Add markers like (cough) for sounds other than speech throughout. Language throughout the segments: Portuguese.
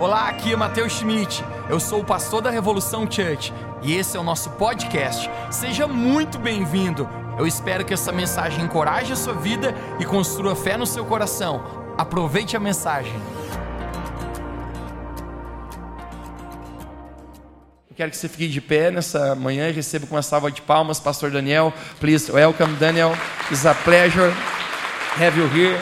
Olá, aqui é Matheus Schmidt. Eu sou o pastor da Revolução Church e esse é o nosso podcast. Seja muito bem-vindo. Eu espero que essa mensagem encoraje a sua vida e construa fé no seu coração. Aproveite a mensagem. Eu quero que você fique de pé nessa manhã e receba com uma salva de palmas, Pastor Daniel. Please welcome Daniel. It's a pleasure have you here.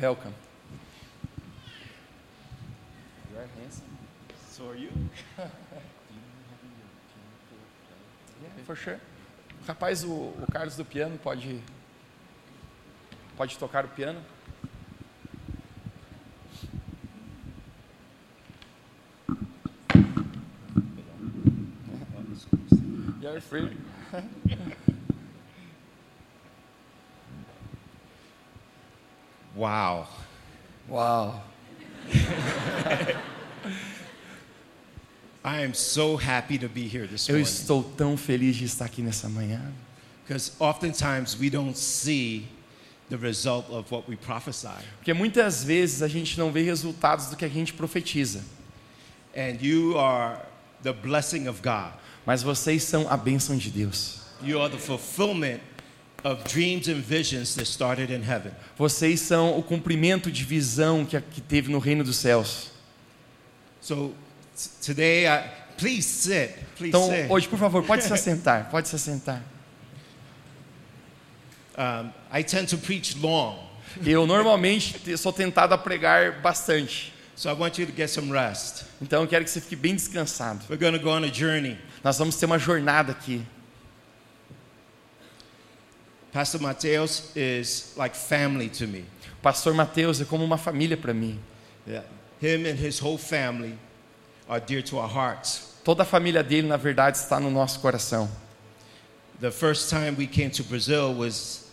Welcome. You are handsome. So are you? Yeah, for sure. Rapaz, o, o Carlos do piano pode pode tocar o piano? You're free. Wow. Uau. (laughs) I am so happy to be here this Eu estou tão feliz de estar aqui nessa manhã. Because oftentimes we don't see the result of what we prophesy. Porque muitas vezes a gente não vê resultados do que a gente profetiza. And you are the blessing of God. Mas vocês são a bênção de Deus. You are the fulfillment of dreams and visions that started in heaven. Vocês são o cumprimento de visão que, que teve no reino dos céus. So today, I, please sit. Please Então, sit. hoje, por favor, pode se (laughs) assentar. Pode se assentar. Um, I tend to preach long, Eu (laughs) normalmente te- sou tentado a pregar bastante. so I want you to get some rest. Então eu quero que você fique bem descansado. We're going to go on a journey. Nós vamos ter uma jornada aqui. Pastor Mateus is like family to me. Pastor Mateus é como uma família para mim. Yeah. Him and his whole family Toda a família dele, na verdade, está no nosso coração. The first time we came to Brazil was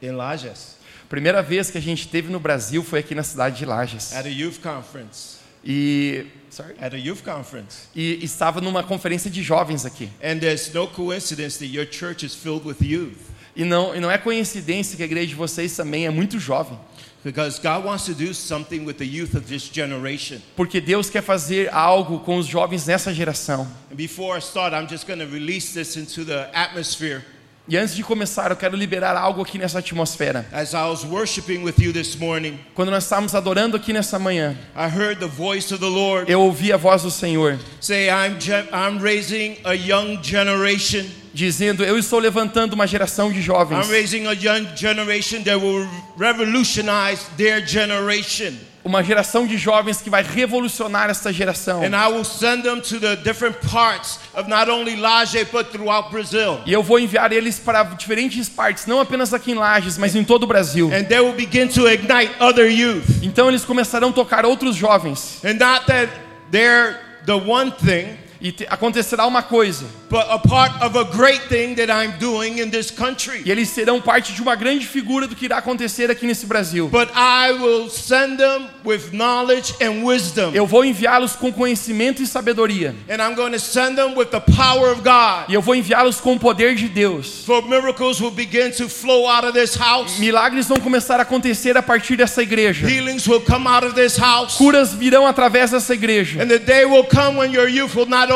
in Lages Primeira vez que a gente esteve no Brasil foi aqui na cidade de Lages. at a youth conference. E, sorry? At a youth conference. e estava numa conferência de jovens aqui. And there's no coincidence that your church is filled with youth E não, e não é coincidência que a igreja de vocês também é muito jovem. Because God wants to do something with the youth of this generation. Porque Deus quer fazer algo com os jovens nessa geração. And before I start, I'm just going to release this into the atmosphere. E antes de começar, eu quero liberar algo aqui nessa atmosfera. As I was worshiping with you this morning, Quando nós estávamos adorando aqui nessa manhã, I heard the voice of the Lord eu ouvi a voz do Senhor say, I'm, I'm raising a young generation. Dizendo: Eu estou levantando uma geração de jovens, I'm raising a young generation that will revolutionize their generation. uma geração de jovens que vai revolucionar essa geração. And I will send them to the different parts of not only Laje, but throughout Brazil. E eu vou enviar eles para diferentes partes, não apenas aqui em Lages, mas em todo o Brasil. And they will begin to ignite other youth. Então eles começarão a tocar outros jovens. And not that they're the one thing, E te- acontecerá uma coisa: but a part of a great thing that I'm doing in this country. e eles serão parte de uma grande figura do que irá acontecer aqui nesse Brasil. But I will send them with knowledge and wisdom. Eu vou enviá-los com conhecimento e sabedoria. And I'm going to send them with the power of God. E eu vou enviá-los com o poder de Deus. For miracles will begin to flow out of this house. Milagres vão começar a acontecer a partir dessa igreja. Healings will come out of this house. Curas virão através dessa igreja. And the day will come when your youth will not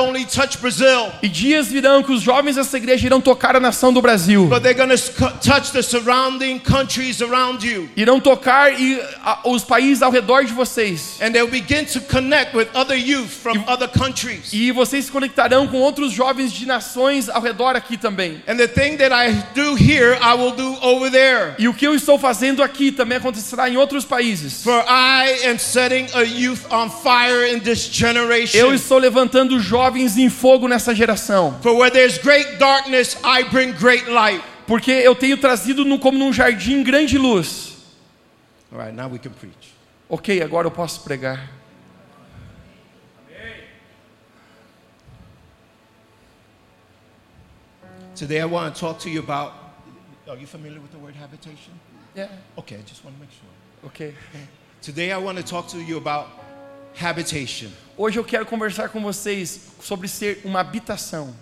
E dias virão que os jovens dessa igreja irão tocar a nação do Brasil. but they're going to touch the surrounding countries around you. Irão tocar e, a, os países ao redor de vocês. And they'll begin to connect with other youth from other countries. E vocês se conectarão com outros jovens de nações ao redor aqui também. And the thing that I do here, I will do over there. E o que eu estou fazendo aqui também acontecerá em outros países. For I am setting a youth on fire in this Eu generation. estou levantando jovens em fogo nessa geração. For where there's great darkness, I bring great light. Porque eu tenho trazido no- como num jardim grande luz. All right, now we can preach. Ok, agora eu posso pregar. Today I want to talk to you about. Are you familiar with the word habitation? Yeah. Okay, I just want to make sure. Ok. Today I want to talk to you about habitation. Hoje eu quero conversar com vocês sobre ser uma habitação.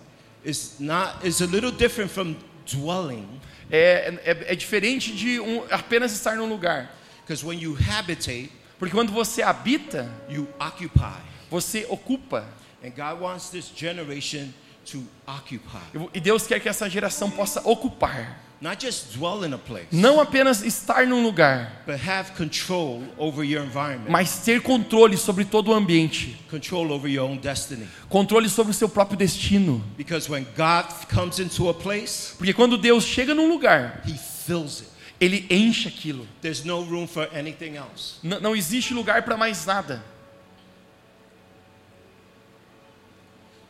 It's not. It's a little different from dwelling, É, é, é diferente de um- apenas estar num lugar. because when you habitate, Porque quando você habita, you occupy, você ocupa. and God wants this generation to occupy, E Deus quer que essa geração possa ocupar. Not just dwell in a place, Não apenas estar num lugar, but have control over your environment, mas ter controle sobre todo o ambiente. control over your own destiny. Controle sobre o seu próprio destino. Because when God comes into a place, Porque quando Deus chega num lugar, He fills it. Ele enche aquilo. There's no room for anything else. N- não existe lugar para mais nada.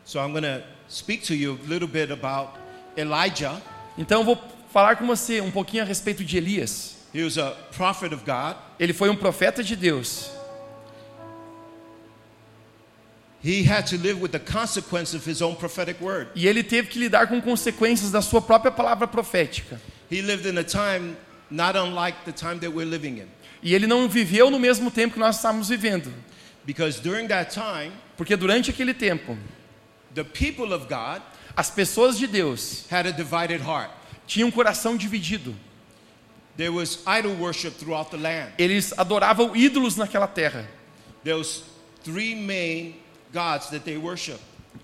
So I'm going to speak to you a little bit about Elijah. Então vou falar com você um pouquinho a respeito de Elias. Ele foi um profeta de Deus. E ele teve que lidar com consequências da sua própria palavra profética. He lived in a time not unlike the time that we're living in. E ele não viveu no mesmo tempo que nós estamos vivendo. Because during that time, Porque durante aquele tempo, the people of God as pessoas de Deus had a divided heart. tinham um coração dividido. There was idol worship throughout the land. Eles adoravam ídolos naquela terra. There was three main gods that they worship.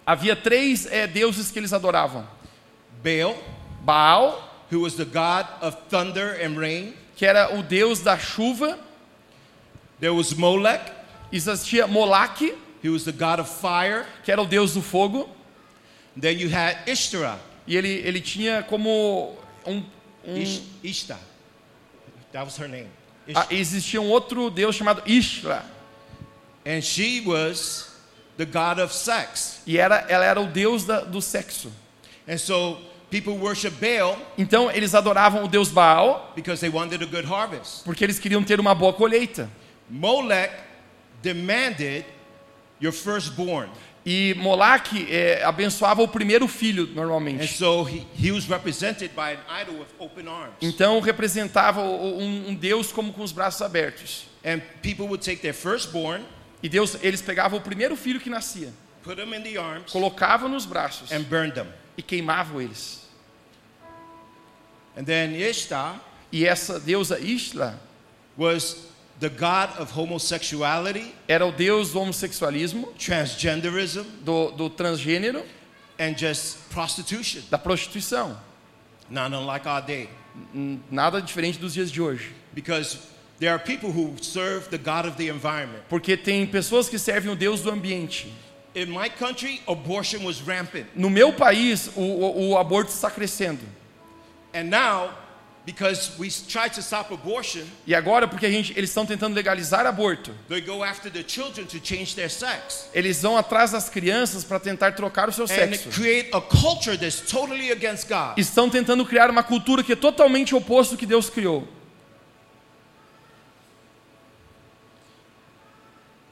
Havia três eh, deuses que eles adoravam: Baal, Baal, who was the god of thunder and rain. que era o deus da chuva, There was Molech, existia Moloque, he was the god of fire. que era o deus do fogo, Then you had Ishtar, e ele, ele tinha como um, um Ish, Ishtar. That was her name. ah, Ishtar. existia um outro deus chamado Ishla, And she was the god of sex. e era, ela era o deus da, do sexo. And so people worship Baal Então eles adoravam o deus Baal because they wanted a good harvest. porque eles queriam ter uma boa colheita. Molech demanded your firstborn. E Moloque eh, abençoava o primeiro filho And normalmente. so he, he was represented by an idol with open arms. Então representava um, um deus como com os braços abertos. And people would take their firstborn, E Deus, eles pegavam o primeiro filho que nascia, put them in the arms, colocavam nos braços and burn them. e queimavam eles. And then Ishtar E essa deusa Ishla was the god of homosexuality, era o deus do homossexualismo, transgenderism, do, do transgênero, and just prostitution. da prostituição. Not unlike our day. Nada diferente dos dias de hoje. Because there are people who serve the God of the environment. Porque tem pessoas que servem o deus do ambiente. In my country, abortion was rampant. No meu país, o, o, o aborto está crescendo. And now, because we try to stop abortion, E agora, porque a gente, eles estão tentando legalizar aborto, they go after the children to change their sex. eles vão atrás das crianças para tentar trocar o seu And sexo. create a culture that's totally against God. Estão tentando criar uma cultura que é totalmente oposto do que Deus criou.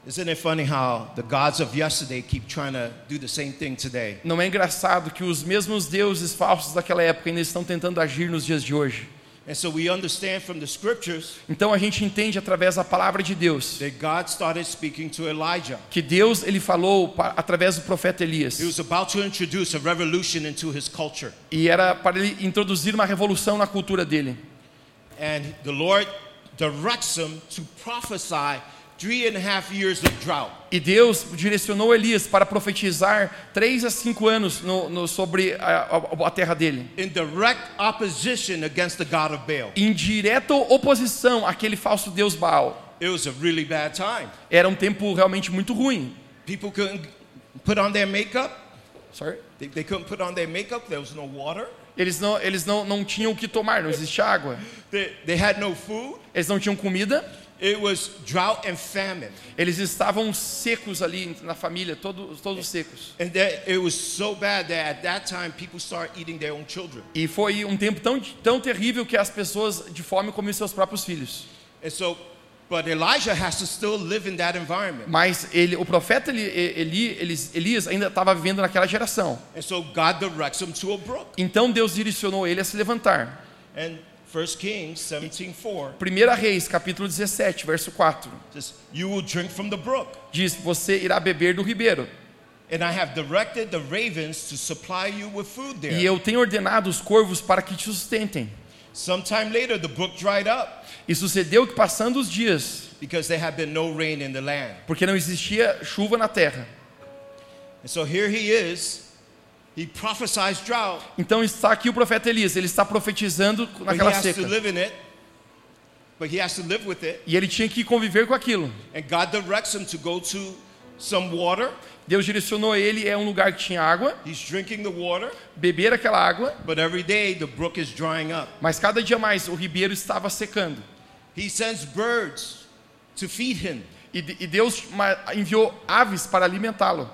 Isn't it funny how the gods of yesterday keep trying to do the same thing today? Não é engraçado que os mesmos deuses falsos daquela época ainda estão tentando agir nos dias de hoje. And so we understand from the scriptures Então a gente entende através da palavra de Deus that God started speaking to Elijah. que Deus ele falou através do profeta Elias He was about to introduce a revolution into his culture. e era para ele introduzir uma revolução na cultura dele. And the Lord directs him to prophesy three and a half years of drought. E Deus direcionou Elias para profetizar três a cinco anos no- no- sobre a, a- a terra dele, in direct opposition against the God of Baal. em direta oposição àquele falso deus Baal. It was a really bad time. Era um tempo realmente muito ruim. People couldn't put on their makeup. Sorry? They, they couldn't put on their makeup. There was no water. Eles não, eles não, não tinham o que tomar, não existia água. They, they had no food. Eles não tinham comida. It was drought and famine. Eles estavam secos ali na família, todos, todos secos. And that, it was so bad that at that time people started eating their own children. E foi um tempo tão, tão terrível que as pessoas de fome comiam seus próprios filhos. And so, but Elijah has to still live in that environment. Mas ele, o profeta Eli, Eli, Elis- Elias ainda estava vivendo naquela geração. And so God directs him to a brook. Então Deus direcionou ele a se levantar. And 1 Kings 17:4 1 Reis, capítulo 17, verso 4. says, "You will drink from the brook, Diz: Você irá beber do ribeiro. and I have directed the ravens to supply you with food there." E eu tenho ordenado os corvos para que te sustentem. Sometime later, the brook dried up E sucedeu que, passando os dias, because there had been no rain in the land. porque não existia chuva na terra, And so here he is. He prophesies drought, então está aqui o profeta Elias. Ele está profetizando but he naquela has to seca. live in it. But he has to live with it. E ele tinha que conviver com aquilo. And God directs him to go to some water. Deus direcionou ele a um lugar que tinha água, He's drinking the water, beber aquela água, but every day the brook is drying up. mas cada dia mais o ribeiro estava secando. He sends birds to feed him. E, de- Deus enviou aves para alimentá-lo.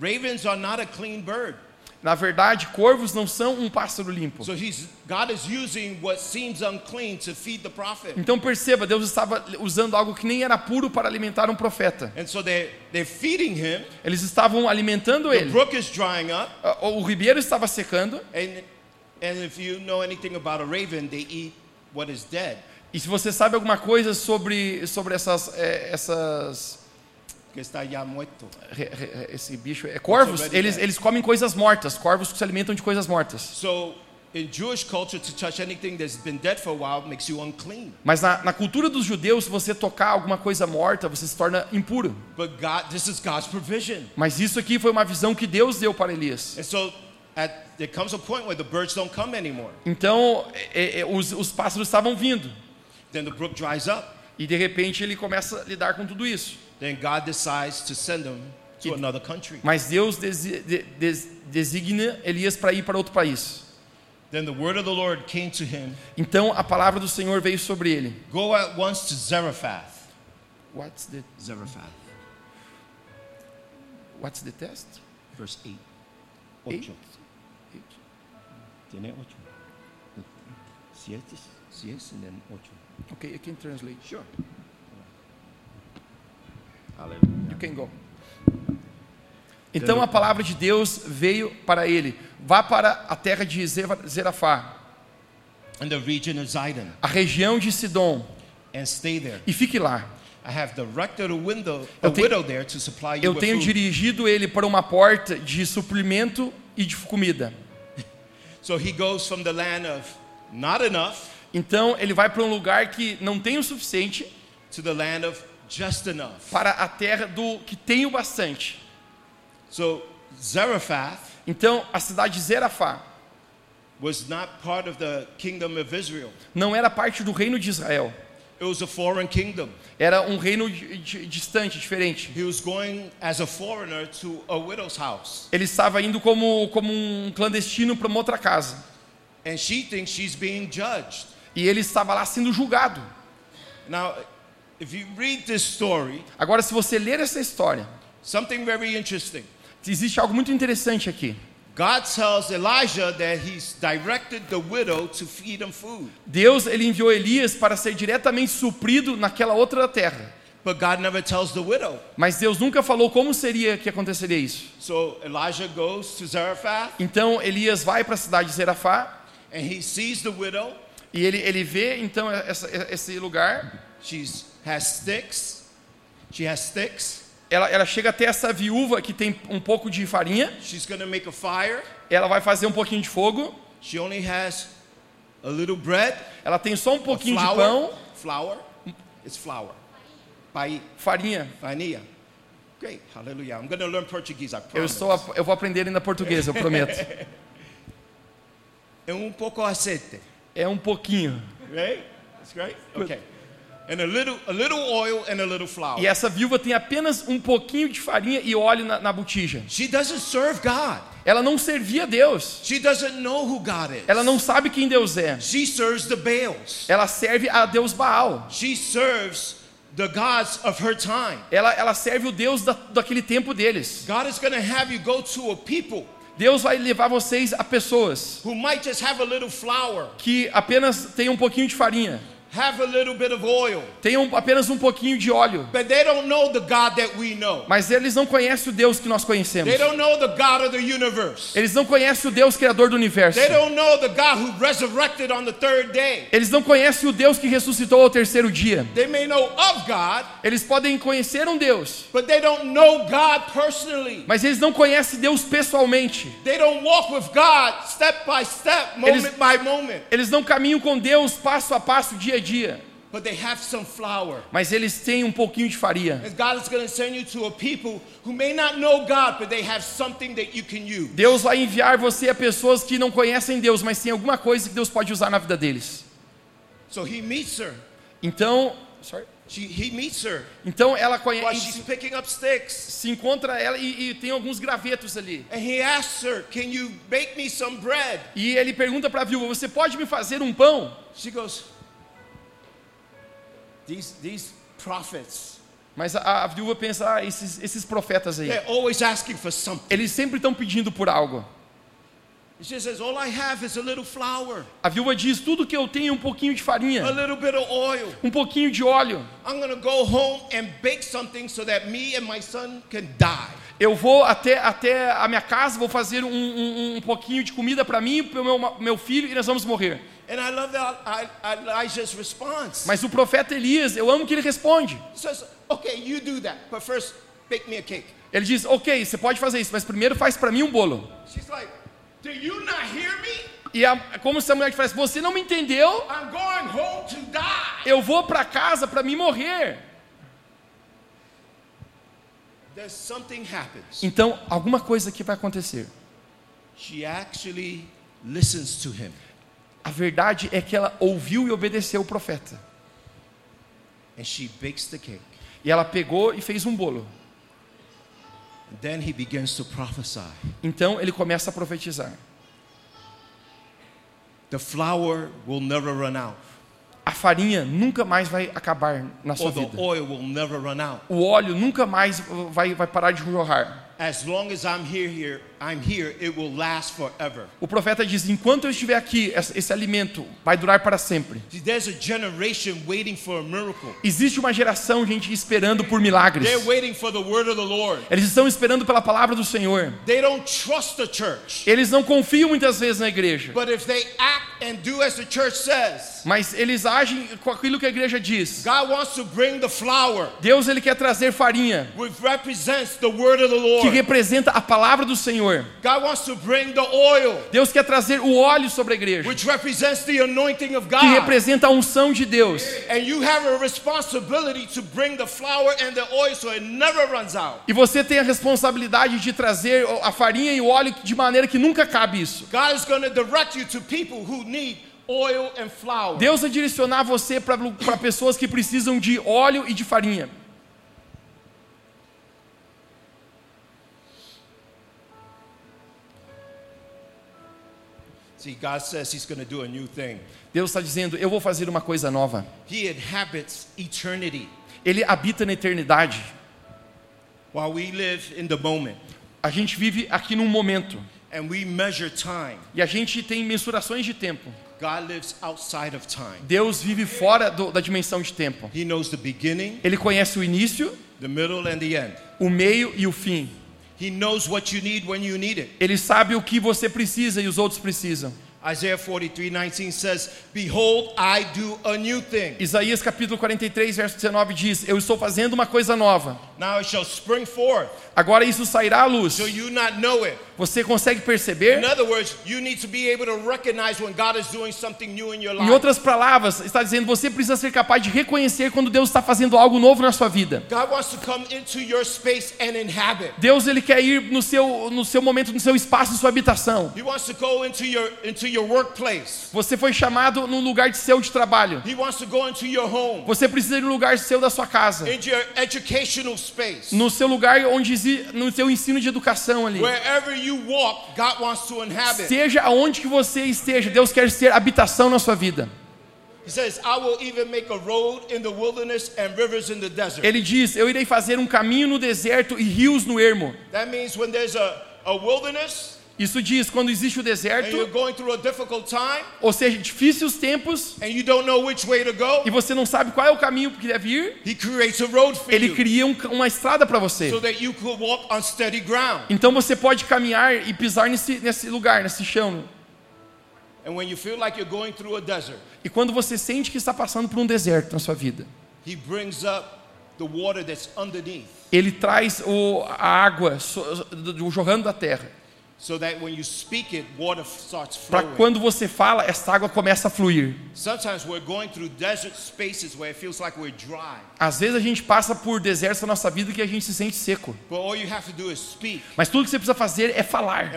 Ravens are not a clean bird. Na verdade, corvos não são um pássaro limpo. So he's God is using what seems unclean to feed the prophet. Então perceba, Deus estava usando algo que nem era puro para alimentar um profeta. And so they they're feeding him. Eles estavam alimentando ele. O ribeiro estava secando. And and if you know anything about a raven, they eat what is dead. E se você sabe alguma coisa sobre, sobre essas, é, essas Que está re- re- esse bicho, é corvos, eles, eles comem coisas mortas. Corvos que se alimentam de coisas mortas. So in Jewish culture, to touch anything that's been dead for a while makes you unclean. Mas na, na cultura dos judeus, se você tocar alguma coisa morta, você se torna impuro. But God, this is God's provision. Mas isso aqui foi uma visão que Deus deu para Elias. And so at, there comes a point where the birds don't come anymore. Então, é, é, os, os pássaros estavam vindo. Then the brook dries up. E de repente ele começa a lidar com tudo isso. Then God decides to send them to another country. Mas Deus desi- de- des- designa Elias para ir para outro país. Then the word of the Lord came to him Então a palavra do Senhor veio sobre ele. Go at once to Zarephath. What's the, Zarephath, what's the test? verse 8. Eight? Ocho. Tiene ocho. Siete, siete, and then ocho. Okay, I can translate. Sure. You can go. Então a palavra de Deus veio para ele. Vá para a terra de Zerafá, a região de Sidom, and stay there. e fique lá. I have directed a window, a Eu tenho- widow there to supply you Eu tenho dirigido ele para uma porta de suprimento e de comida. So he goes from the land of not enough Então ele vai para um lugar que não tem o suficiente to the land of. Para a terra do que tem o bastante. So Zarephath Então a cidade de Zerafá was not part of the kingdom of Israel. não era parte do reino de Israel. It was a foreign kingdom. Era um reino di- di- distante, diferente. He was going as a foreigner to a widow's house. Ele estava indo como, como um clandestino para uma outra casa. And she thinks she's being judged. E ele estava lá sendo julgado. Now, if you read this story, Agora, se você ler essa história, something very interesting. existe algo muito interessante aqui. God tells Elijah that he's directed the widow to feed him food. Deus ele enviou Elias para ser diretamente suprido naquela outra terra. But God never tells the widow. Mas Deus nunca falou como seria que aconteceria isso. So Elijah goes to Zarephath Então Elias vai para a cidade de Zerafá and he sees the widow. e ele, ele vê então essa, esse lugar. She's has sticks. She has sticks. Ela, ela chega até essa viúva que tem um pouco de farinha. She's to make a fire. Ela vai fazer um pouquinho de fogo. She only has a little bread, Ela tem só um pouquinho de flour. pão, Flour. It's flour. Pai, farinha. farinha. Great. Hallelujah. I'm to learn Portuguese, I Eu promise. estou, a- eu vou aprender ainda português, eu prometo. (laughs) É um pouco aceite. É um pouquinho. Right? That's great. Okay. And a little, a little oil and a little flour. E essa viúva tem apenas um pouquinho de farinha e óleo na, na botija. She doesn't serve God. Ela não servia a Deus. She doesn't know who God is. Ela não sabe quem Deus é. She serves the Baals. Ela serve a Deus Baal. She serves the gods of her time. Ela, ela serve o Deus da, daquele tempo deles. God is going to have you go to a people Deus vai levar vocês a pessoas who might just have a little flour, que apenas têm um pouquinho de farinha, have a little bit of oil, tenham apenas um pouquinho de óleo, but they don't know the God that we know. mas eles não conhecem o Deus que nós conhecemos. They don't know the God of the universe. Eles não conhecem o Deus criador do universo. They don't know the God who resurrected on the third day. Eles não conhecem o Deus que ressuscitou ao terceiro dia. They may know of God, Eles podem conhecer um Deus, but they don't know God personally. mas eles não conhecem Deus pessoalmente. They don't walk with God step by step, moment Eles- by moment. Eles não caminham com Deus passo a passo, dia a dia. But they have some flour. Mas eles têm um pouquinho de farinha. And God is going to send you to a people who may not know God, but they have something that you can use. Deus vai enviar você a pessoas que não conhecem Deus, mas tem alguma coisa que Deus pode usar na vida deles. So he meets her. Então, sorry. She, he meets her então ela she's conhece, picking up sticks. se encontra ela e, e tem alguns gravetos ali. And he asks her, Can you bake me some bread? E ele pergunta para a viúva: Você pode me fazer um pão? She goes, These, these prophets, Mas a, a viúva pensa: ah, esses, esses profetas aí, they're always asking for something. eles sempre estão pedindo por algo. Says, All I have is a little flour, A viúva diz: Tudo que eu tenho é um pouquinho de a farinha, little bit of oil. um pouquinho de óleo. I'm going to go home and bake something so that me and my son can die. Eu vou até, até a minha casa, vou fazer um, um, um pouquinho de comida para mim para o meu, meu filho e nós vamos morrer. And I love that I, Elijah's response. Mas o profeta Elias, eu amo que ele responde. He says, Okay, you do that, but first bake me a cake. Ele diz: Ok, você pode fazer isso, mas primeiro faz para mim um bolo. She's like, Do you not hear me? E a, como se a mulher falasse: Você não me entendeu? I'm going home to die. Eu vou para casa para me morrer. There's something happens. Então, alguma coisa que vai acontecer. She actually listens to him. A verdade é que ela ouviu e obedeceu o profeta. And she bakes the cake. E ela pegou e fez um bolo. And then he begins to prophesy. Então ele começa a profetizar. The flour will never run out. A farinha nunca mais vai acabar na sua Or the vida. oil will never run out. O óleo nunca mais vai, vai parar de jorrar. As long as I'm here, here, I'm here, it will last forever. O profeta diz: enquanto eu estiver aqui, esse alimento vai durar para sempre. See, there's a generation waiting for a miracle. Existe uma geração, gente, esperando por milagres. They're waiting for the word of the Lord. Eles estão esperando pela palavra do Senhor. They don't trust the church. Eles não confiam muitas vezes na igreja. But if they act and do as the church says, Mas eles agem com aquilo que a igreja diz. God wants to bring the flour, Deus ele quer trazer farinha which represents the word of the que representa a palavra do Senhor. God wants to bring the oil, Deus quer trazer o óleo sobre a igreja, which represents the anointing of que representa a unção de Deus. E você tem a responsabilidade de trazer a farinha e o óleo de maneira que nunca cabe isso. God is going to direct you to people who need oil and flour. Deus vai direcionar você para pessoas que precisam de óleo e de farinha. See, God says He's going to do a new thing. Deus está dizendo: Eu vou fazer uma coisa nova. He inhabits eternity Ele habita na eternidade. while we live in the moment A gente vive aqui num momento and we measure time. e a gente tem mensurações de tempo. God lives outside of time. Deus vive fora do- da dimensão de tempo. He knows the beginning, Ele conhece o início, the middle, and the end. o meio e o fim. He knows what you need when you need it. Ele sabe o que você precisa e os outros precisam. Isaiah 43 19 says, Behold, I do a new thing. Isaías capítulo 43, verso 19 diz: Eu estou fazendo uma coisa nova. Now it shall spring forth. Agora isso sairá à luz. So you not know it. Você consegue perceber? Em outras palavras, está dizendo você precisa ser capaz de reconhecer quando Deus está fazendo algo novo na sua vida. Deus ele quer ir no seu no seu momento, no seu espaço, na sua habitação. He wants to go into your into your workplace. Você foi chamado num lugar de seu de trabalho. Você precisa ir no lugar seu da sua casa, no seu lugar onde no seu ensino de educação ali. Wherever Seja aonde que você esteja, Deus quer ser habitação na sua vida. He says, I will even make a road in the wilderness and rivers in the desert. Ele diz: Eu irei fazer um caminho no deserto e rios no ermo. That means when there's a, a wilderness, Isso diz quando existe o deserto, time ou seja, difíceis tempos, go, e você não sabe qual é o caminho que deve ir, ele cria um- uma estrada para você. so. Então você pode caminhar e pisar nesse, nesse lugar, nesse chão. Like desert, E quando você sente que está passando por um deserto na sua vida, He brings up the water that's underneath ele traz o, a água so- do- jorrando da terra. So that when you speak it, water starts Para quando você fala, essa água começa a fluir. Sometimes we're going through desert spaces where it feels like we're dry. Às vezes a gente passa por desertos na nossa vida que a gente se sente seco. But all you have to do is speak Mas tudo que você precisa fazer é falar.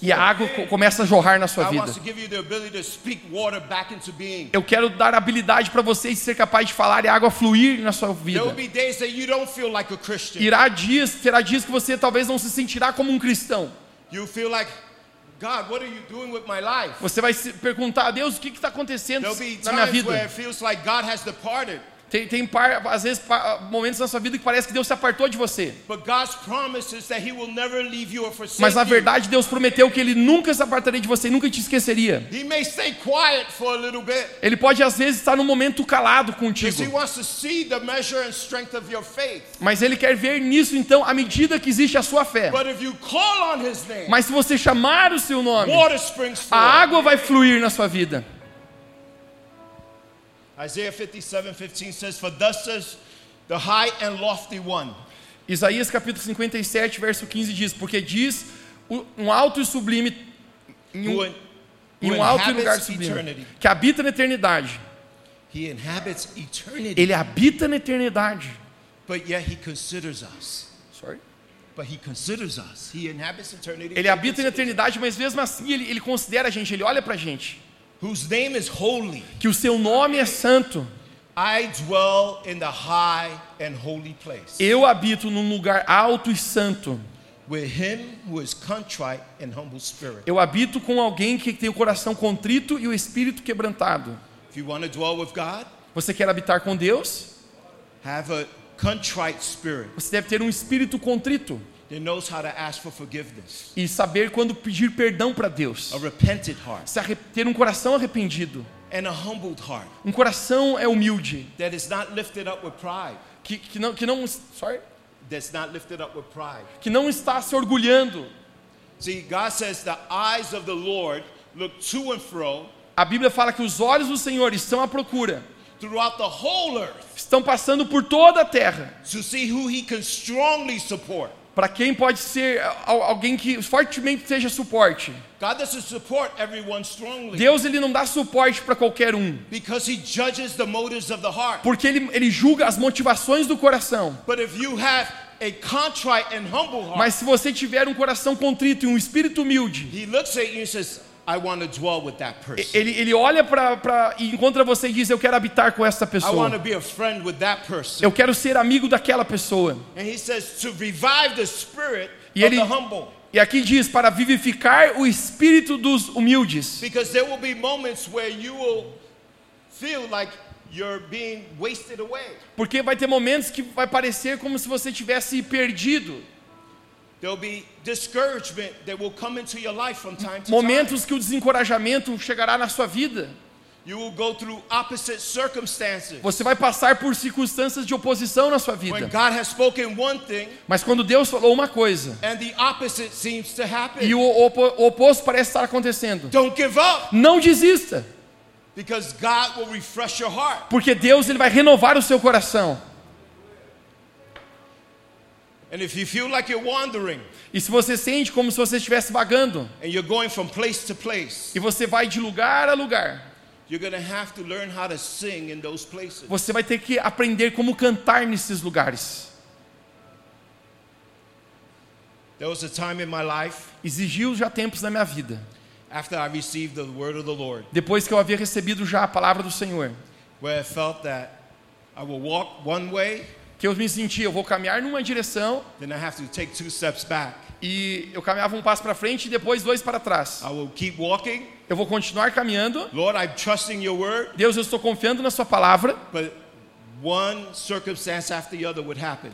E a água co- começa a jorrar na sua vida. wants to give you the ability to speak water back into being. Eu quero dar habilidade para você ser capaz de falar e a água fluir na sua There will vida. be days that you don't feel like a Christian. Irá dias, terá dias que você talvez não se sentirá como um cristão. You feel like, God, what are you doing with my life? Você vai se perguntar a Deus o que está acontecendo There'll be na minha times where vida. it feels like God has departed. Tem, tem par, às vezes pa- momentos na sua vida que parece que Deus se apartou de você. Mas na verdade Deus prometeu que Ele nunca se apartaria de você e nunca te esqueceria. Ele pode às vezes estar num momento calado contigo. Mas Ele quer ver nisso então a medida que existe a sua fé. Mas se você chamar o seu nome, a água vai fluir na sua vida. Isaiah 57 15 says, For thus says the high and lofty one. Isaías capítulo 57, verso 15 diz: Porque diz um alto e sublime, em um, em um alto lugar sublime, eternity. que habita na eternidade. He inhabits eternity, Ele habita na eternidade. but yet He considers us. Sorry. But He considers us. He inhabits eternity. Ele habita na eternidade, mas mesmo assim ele, ele considera a gente, ele olha pra gente. Whose name is holy. Que o seu nome é santo. I dwell in the high and holy place Eu habito num lugar alto e santo. with him who is contrite and humble spirit. Eu habito com alguém que tem o coração contrito e o espírito quebrantado. If you want to dwell with God, Você quer habitar com Deus? have a contrite spirit Você deve ter um espírito contrito e saber quando pedir perdão para Deus. Ter um coração arrependido. and a humbled heart Um coração é humilde, that is not lifted up with pride. que, que, não, que, não, sorry, That's not lifted up with pride. que não está se orgulhando. See, God says the eyes of the Lord look to and fro A Bíblia fala que os olhos do Senhor estão à procura, throughout the whole earth estão passando por toda a terra. to see who he can strongly support. Para quem pode ser al- alguém que fortemente seja suporte. Deus ele não dá suporte para qualquer um, because he judges the motives of the heart. porque ele, ele julga as motivações do coração. Mas se você tiver um coração contrito e um espírito humilde, I want to dwell with that person. ele, ele olha para e encontra você e diz: Eu quero habitar com essa I want pessoa. to be a friend with that person. Eu quero ser amigo daquela pessoa. And he says to revive the spirit E of ele- the humble. E aqui diz: para vivificar o espírito dos humildes. Because there will be moments where you will feel like you're being wasted away. Porque vai ter momentos que vai parecer como se você tivesse perdido. Momentos que o desencorajamento chegará na sua vida. You will go through opposite circumstances. Você vai passar por circunstâncias de oposição na sua When vida. God has spoken one thing Mas quando Deus falou uma coisa and the opposite seems to happen. e o opo- o oposto parece estar acontecendo, Don't give up não desista, because God will refresh your heart. porque Deus ele vai renovar o seu coração. E se você sente como se você estivesse vagando and you're going from place to place, e você vai de lugar a lugar, you're going to have to learn how to sing in those places. você vai ter que aprender como cantar nesses lugares. There was a time in my life Exigiu já tempos na minha vida, after I received the word of the Lord depois que eu havia recebido já a palavra do Senhor, where I felt that I will walk one way, que eu me sentia, eu vou caminhar numa direção then I have to take two steps back. e eu caminhava um passo para frente e depois dois para trás. I will keep walking. Eu vou continuar caminhando. Lord, I'm trusting your word, Deus, eu estou confiando na sua palavra, but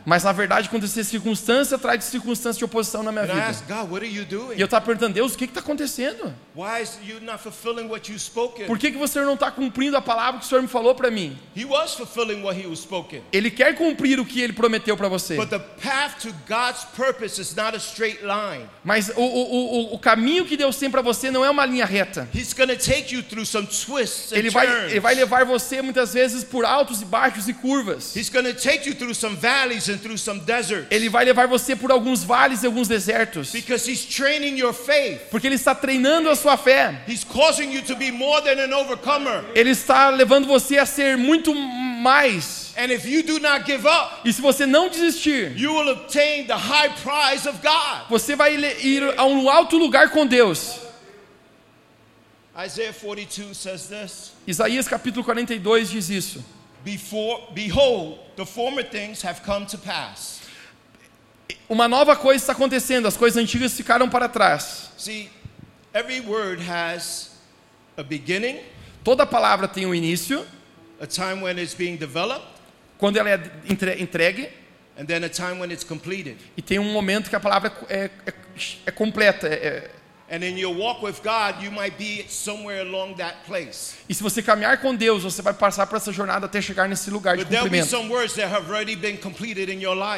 Mas na verdade acontecia circunstância atrás de circunstância de oposição na minha vida. asked God, what are you doing? E eu estava perguntando, Deus, o que está acontecendo? Why is you not fulfilling what you spoken? Por que, que você não está cumprindo a palavra que o Senhor me falou para mim? He was fulfilling what he was spoken. Ele quer cumprir o que ele prometeu para você. But the path to God's purpose is not a straight line. Mas o, o, o, o caminho que Deus tem para você não é uma linha reta. He's going to take you through some twists and Ele vai, ele vai levar você muitas vezes por altos e baixos e curvas. He's going to take you through some valleys and through some deserts. Ele vai levar você por alguns vales e alguns desertos. Because he's training your faith. Porque ele está treinando a sua fé. He's causing you to be more than an overcomer. Ele está levando você a ser muito mais. And if you do not give up, E se você não desistir, you will obtain the high prize of God. você vai ir a um alto lugar com Deus. Isaiah 42 says this Isaías capítulo 42 diz isso. Before, Behold, the former things have come to pass. Uma nova coisa está acontecendo, as coisas antigas ficaram para trás. See, every word has a beginning, Toda palavra tem um início, a time when it's being developed, quando ela é entre- entregue, and then a time when it's completed. e tem um momento que a palavra é, é, é completa. é- And in your walk with God, you might be somewhere along that place. e se você caminhar com Deus, você vai passar por essa jornada até chegar nesse lugar de cumprimento.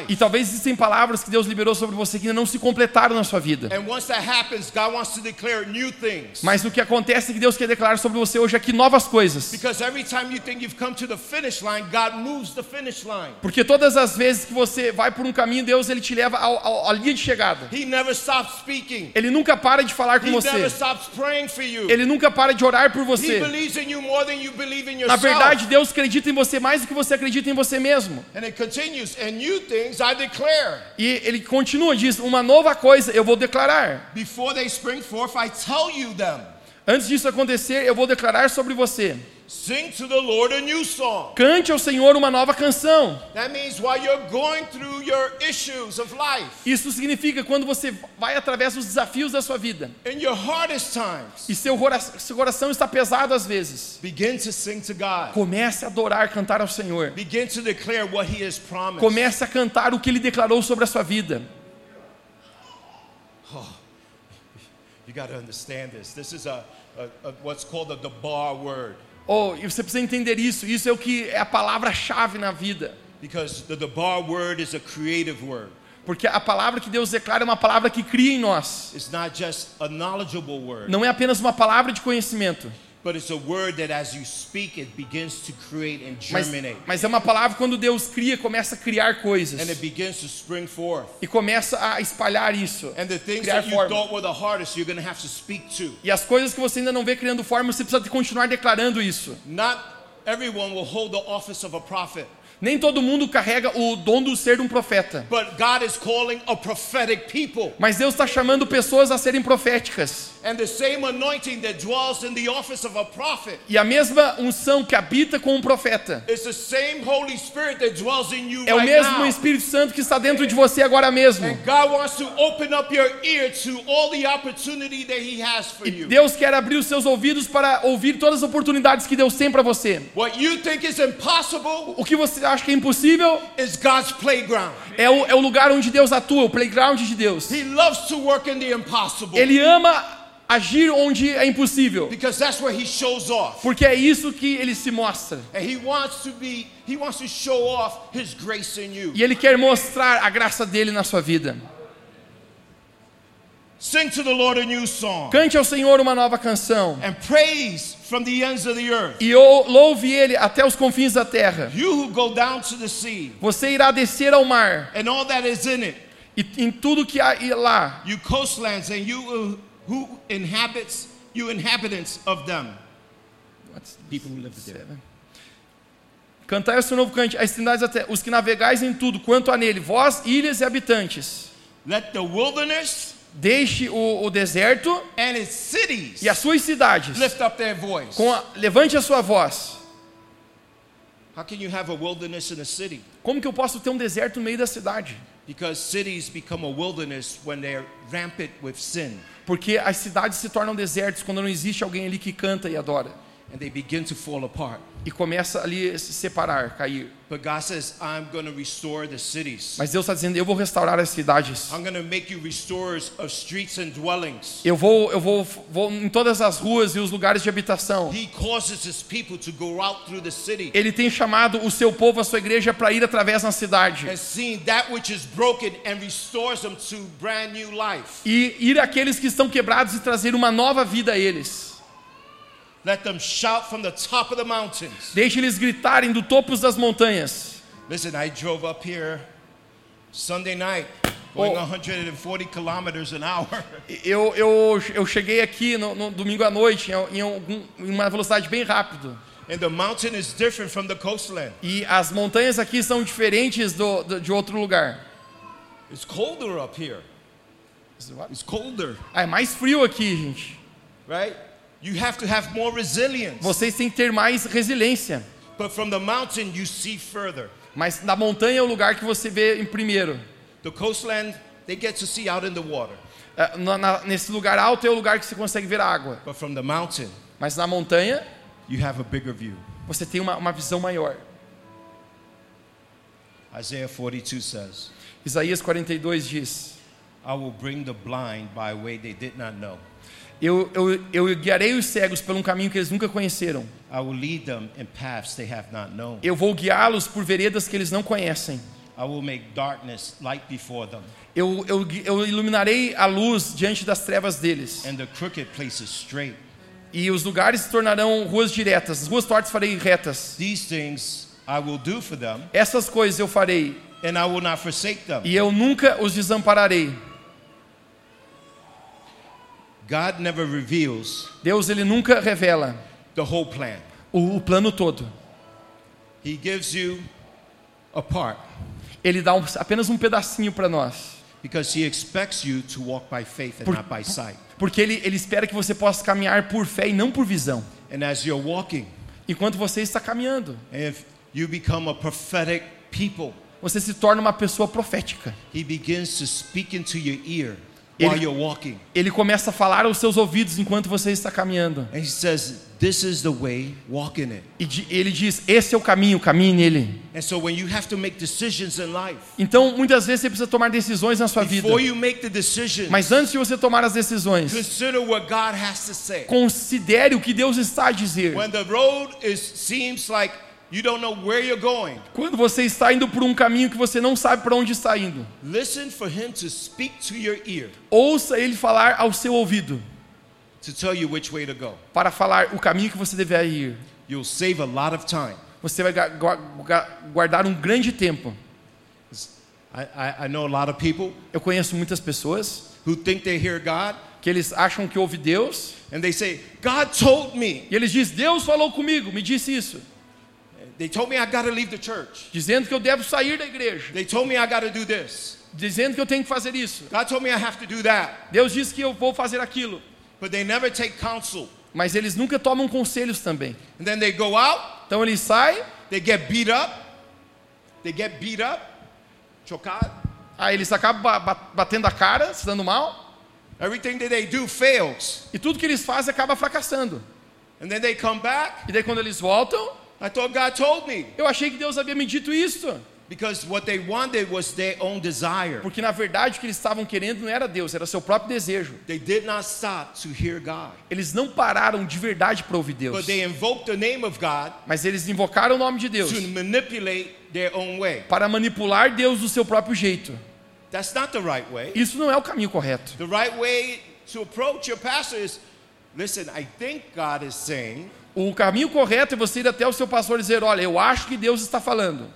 E talvez existem palavras que Deus liberou sobre você que ainda não se completaram na sua vida. And once that happens, God wants to declare new things. Mas o que acontece é que Deus quer declarar sobre você hoje aqui novas coisas. Because every time you think you've come to the finish line, God moves the finish line. Porque todas as vezes que você vai por um caminho, Deus ele te leva à linha de chegada. Ele nunca para de falar com He você. Ele nunca para de orar por você. Na verdade, Deus acredita em você mais do que você acredita em você mesmo. E ele continua, diz: Uma nova coisa eu vou declarar. Before they spring forth, I tell you them. Antes disso acontecer, eu vou declarar sobre você. Sing to the Lord a new song. Cante ao Senhor uma nova canção. That means while you're going through your issues of life, Isso significa quando você vai através dos desafios da sua vida in your hardest times, e seu cora- seu coração está pesado às vezes. begin to sing to God. Comece a adorar, cantar ao Senhor. Begin to declare what He has promised. Comece a cantar o que ele declarou sobre a sua vida. You got to understand this. This is a, a, a what's called a debar word Oh, e você precisa entender isso. Isso é o que é a palavra-chave na vida. because the debar word is a creative word. Porque a palavra que Deus declara é uma palavra que cria em nós. It's not just a knowledgeable word, Não é apenas uma palavra de conhecimento, but it's a word that as you speak it begins to create and mas, germinate. mas é uma palavra quando Deus cria, começa a criar And it coisas begins to spring forth. e começa a espalhar isso, And the things criar that you forma. thought were the hardest, you're going to have to speak to. E as coisas que você ainda não vê criando forma, você precisa continuar declarando isso. Not everyone will hold the office of a prophet, Nem todo mundo carrega o dom do ser de um profeta. but God is calling a prophetic people. Mas Deus está chamando pessoas a serem proféticas. And the same anointing that dwells in the office of a prophet E a mesma unção que habita com um profeta the same Holy Spirit that dwells in you é o right mesmo now. Espírito Santo que está dentro de você agora mesmo. And God wants to open up your ear to all the opportunity that He has for E. Deus quer abrir os seus ouvidos para ouvir todas as oportunidades que Deus tem para você. What you think is impossible O que você acha que é impossível is God's playground. é o, é o lugar onde Deus atua, o playground de Deus. He loves to work in the impossible Ele ama agir onde é impossível, because that's where He shows off. porque é isso que ele se mostra. E ele quer mostrar a graça dele na sua vida. Sing to the Lord a new song Cante ao Senhor uma nova canção and praise from the ends of the earth. e ou- louve ele até os confins da terra. You who go down to the sea Você irá descer ao mar and all that is in it, e em tudo que há lá, you coastlands and you who- who inhabits, you inhabitants of them. People who live there. Cantai seu novo cante, as da terra, os que navegais em tudo, quanto há nele, vós, ilhas e habitantes. Let the wilderness Deixe o, o deserto and its cities e as suas cidades. lift up their voice. Com a- levante a sua voz. How can you have a wilderness in a city? Como que eu posso ter um deserto no meio da cidade? Because cities become a wilderness when they're rampant with sin. Porque as cidades se tornam desertos quando não existe alguém ali que canta e adora. and they begin to fall apart. E começa ali a se separar, cair. But God says, I'm going to restore the cities. Mas Deus está dizendo: eu vou restaurar as cidades. Eu vou, eu vou, vou em todas as ruas e os lugares de habitação. He causes his people to go out through the city Ele tem chamado o seu povo, a sua igreja, para ir através na cidade and seeing that which is broken and restores them to brand new life. e ir àqueles que estão quebrados e trazer uma nova vida a eles. Let them shout from the top of the mountains. Deixe eles gritarem do topos das montanhas. Listen, I drove up here Sunday night going Oh. 140 kilometers an hour. (laughs) Eu, eu, eu cheguei aqui no, no domingo à noite em, em algum- em uma velocidade bem rápida. And the mountain is different from the coastland. E as montanhas aqui são diferentes do, do- de outro lugar. It's colder up here. It's colder, Ah, é mais frio aqui, gente. right? You have to have more resilience. Vocês têm que ter mais resiliência. But from the mountain, you see further. Mas na montanha é o lugar que você vê em primeiro. The coastland, they get to see out in the water. É, na- na- nesse lugar alto é o lugar que você consegue ver a água. But from the mountain, Mas na montanha you have a bigger view. você tem uma, uma visão maior. Isaiah 42 says, Isaías 42 diz: I will bring the blind by a way they did not know. Eu, eu, eu guiarei os cegos por um caminho que eles nunca conheceram. Eu vou guiá-los por veredas que eles não conhecem. Eu, eu, eu iluminarei a luz diante das trevas deles. and the crooked places straight. E os lugares se tornarão ruas diretas. As ruas tortas farei retas. Essas coisas eu farei. E eu nunca os desampararei. God never reveals Deus ele nunca revela the whole plan. o, o plano todo. He gives you a part Ele dá um- apenas um pedacinho para nós. because he expects you to walk by faith and Por- not by sight. Porque ele, ele espera que você possa caminhar por fé e não por visão. And as you're walking, Enquanto você está caminhando, if you become a prophetic people, você se torna uma pessoa profética. he begins to speak into your ear Ele- while you're walking. Ele começa a falar aos seus ouvidos enquanto você está caminhando. And he says, This is the way, walk in it. E ele diz: Esse é o caminho, caminhe nele. So life, Então, muitas vezes você precisa tomar decisões na sua vida. Mas antes de você tomar as decisões, considere o que Deus está a dizer. When the road is seems like you don't know where you're going, Quando você está indo por um caminho que você não sabe para onde está indo, listen for him to speak to your ear ouça ele falar ao seu ouvido to tell you which way to go. para falar o caminho que você deve ir. You'll save a lot of time. Você vai guardar um grande tempo. I, I, I know a lot of people Eu conheço muitas pessoas who think they hear God que eles acham que ouve Deus and they say, God told me. e eles dizem: Deus falou comigo, me disse isso, They told me I got to leave the church. dizendo que eu devo sair da igreja, They told me I got to do this. dizendo que eu tenho que fazer isso. God told me I have to do that. Deus disse que eu vou fazer aquilo, But they never take counsel. mas eles nunca tomam conselhos também. And then they go out, Então eles saem, they get beat up. They get beat up, chocado. aí eles acabam ba- ba- batendo a cara, se dando mal, Everything that they do fails. e tudo que eles fazem acaba fracassando. And then they come back. E daí quando eles voltam, I thought God told me. eu achei que Deus havia me dito isso, Because what they wanted was their own desire. porque na verdade o que eles estavam querendo não era Deus, era seu próprio desejo. They did not stop to hear God. Eles não pararam de verdade para ouvir Deus, But they invoked the name of God mas eles invocaram o nome de Deus to manipulate their own way. para manipular Deus do seu próprio jeito. That's not the right way. Isso não é o caminho correto. The right way to approach your pastor is listen, I think God is saying, O caminho correto é você ir até o seu pastor e dizer: Olha, eu acho que Deus está falando.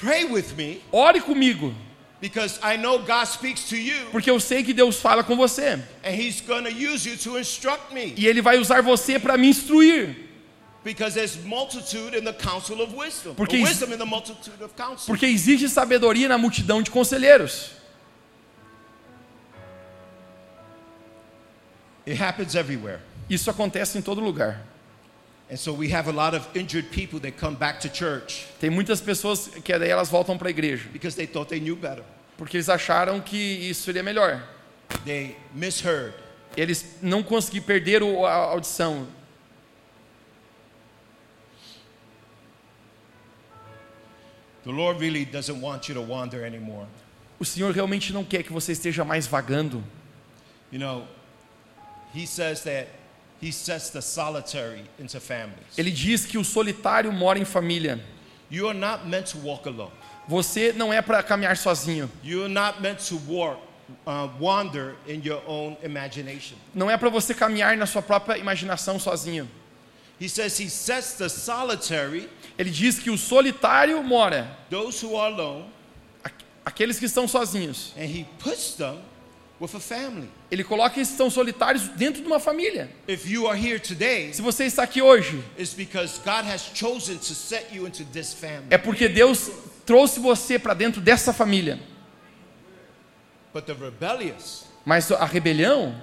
pray with me Ore comigo, because I know God speaks to you porque eu sei que Deus fala com você. and He's going to use you to instruct me E Ele vai usar você para me instruir. because there's multitude in the counsel of wisdom. Porque or is- wisdom in the multitude of counsel. Porque existe sabedoria na multidão de conselheiros. It happens everywhere. Isso acontece em todo lugar. Tem muitas pessoas que daí elas voltam para a igreja. Because they thought they knew better. Porque eles acharam que isso seria melhor. They misheard. Eles não conseguiram perder a audição. The Lord really doesn't want you to wander anymore. O Senhor realmente não quer que você esteja mais vagando. You know, he says that He sets the solitary into families. Ele diz que o solitário mora em família. You are not meant to walk alone. Você não é para caminhar sozinho. You are not meant to walk, wander in your own imagination. Não é para você caminhar na sua própria imaginação sozinho. He says He sets the solitary, Ele diz que o solitário mora, those who are alone, aqu- aqueles que estão sozinhos. Ele coloca esses que estão solitários dentro de uma família. If you are here today, Se você está aqui hoje, it's because God has chosen to set you into this family. é porque Deus trouxe você para dentro dessa família. But the rebellious Mas a rebelião,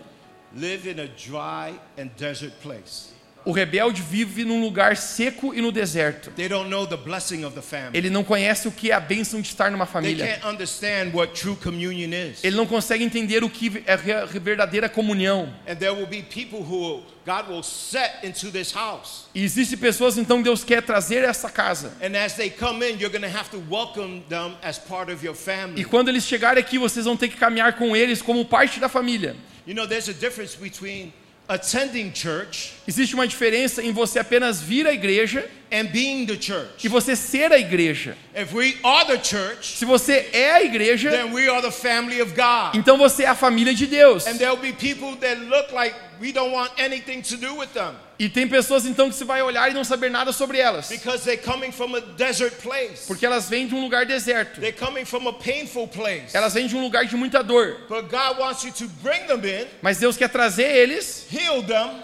live in a dry and desert place. O rebelde vive num lugar seco e no deserto. They don't know the blessing of the family. Ele não conhece o que é a bênção de estar numa família. can't understand what true communion is. Ele não consegue entender o que é a verdadeira comunhão. And there will be people who God will set into this house. E existem pessoas então Deus quer trazer essa casa. And as they come in, you're going to have to welcome them as part of your E quando eles chegarem aqui, vocês vão ter que caminhar com eles como parte da família. You know, there's a difference between attending church Existe uma diferença em você apenas vir à igreja and being the church. e você ser a igreja. If we are the church, Se você é a igreja, then we are the family of God. então você é a família de Deus. And there'll be people that look like we don't want anything to do with them E tem pessoas então que você vai olhar e não saber nada sobre elas, because they're coming from a desert place. porque elas vêm de um lugar deserto. They're coming from a painful place. Elas vêm de um lugar de muita dor. But God wants you to bring them in, Mas Deus quer trazer eles,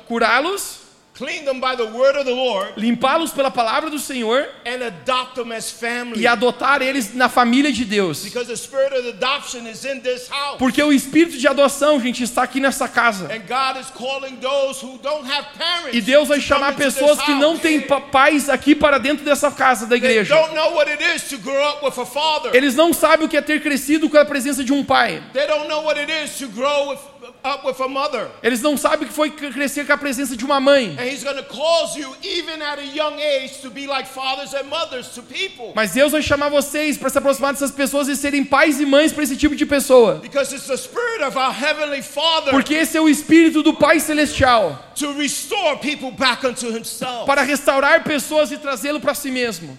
curá-los, clean them by the word of the Lord, limpá-los pela palavra do Senhor and adopt them as family. e adotar eles na família de Deus. Because the spirit of adoption is in this house. Porque o espírito de adoção, gente, está aqui nessa casa. And God is calling those who don't have parents. E Deus vai chamar pessoas que não têm pa- pais aqui para dentro dessa casa da They igreja. don't know what it is to grow up with a father. Eles não sabem o que é ter crescido com a presença de um pai. They don't know what it is to grow with, up with a mother. Eles não sabem o que foi crescer com a presença de uma mãe. And He's going to cause you, even at a young age, to be like fathers and mothers to people. Mas Deus vai chamar vocês para se aproximar dessas pessoas e serem pais e mães para esse tipo de pessoa. Because it's the spirit of our Heavenly Father Porque esse é o espírito do Pai Celestial to restore people back unto Himself. para restaurar pessoas e trazê-lo para si mesmo.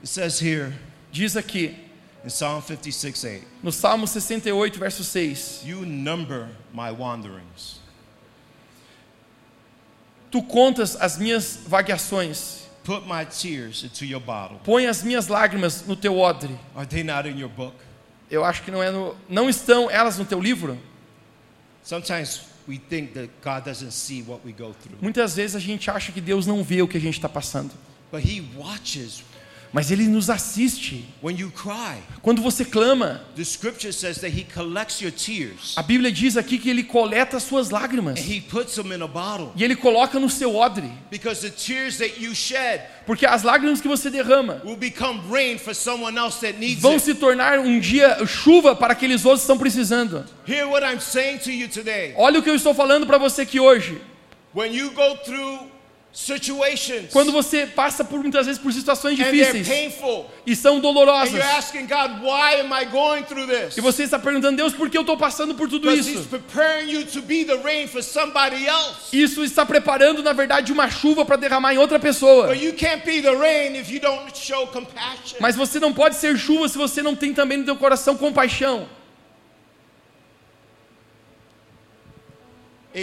It says here Diz aqui in Psalm 56 8, no Salmo 68, verso 6: You number my wanderings. Tu contas as minhas vagueações, Put my tears into your bottle. põe as minhas lágrimas no teu odre. Are they not in your book? Eu acho que não é no, não estão elas no teu livro. Sometimes we think that God doesn't see what we go through, Muitas vezes a gente acha que Deus não vê o que a gente está passando, but He watches mas Ele nos assiste. when you cry. Quando você clama, The scripture says that He collects your tears a Bíblia diz aqui que Ele coleta as suas lágrimas and He puts them in a bottle e Ele coloca no seu odre, because the tears that you shed porque as lágrimas que você derrama will become rain for someone else that needs vão se tornar um dia chuva para aqueles outros que estão precisando. Hear what I'm saying to you today. Olha o que eu estou falando para você aqui hoje. When you go through Quando você passa por muitas vezes por situações difíceis e são dolorosas, e você está perguntando Deus por que eu estou passando por tudo isso? Isso está preparando, na verdade, uma chuva para derramar em outra pessoa. But you can't be the rain if you don't show compassion. Mas você não pode ser chuva se você não tem também no teu coração compaixão.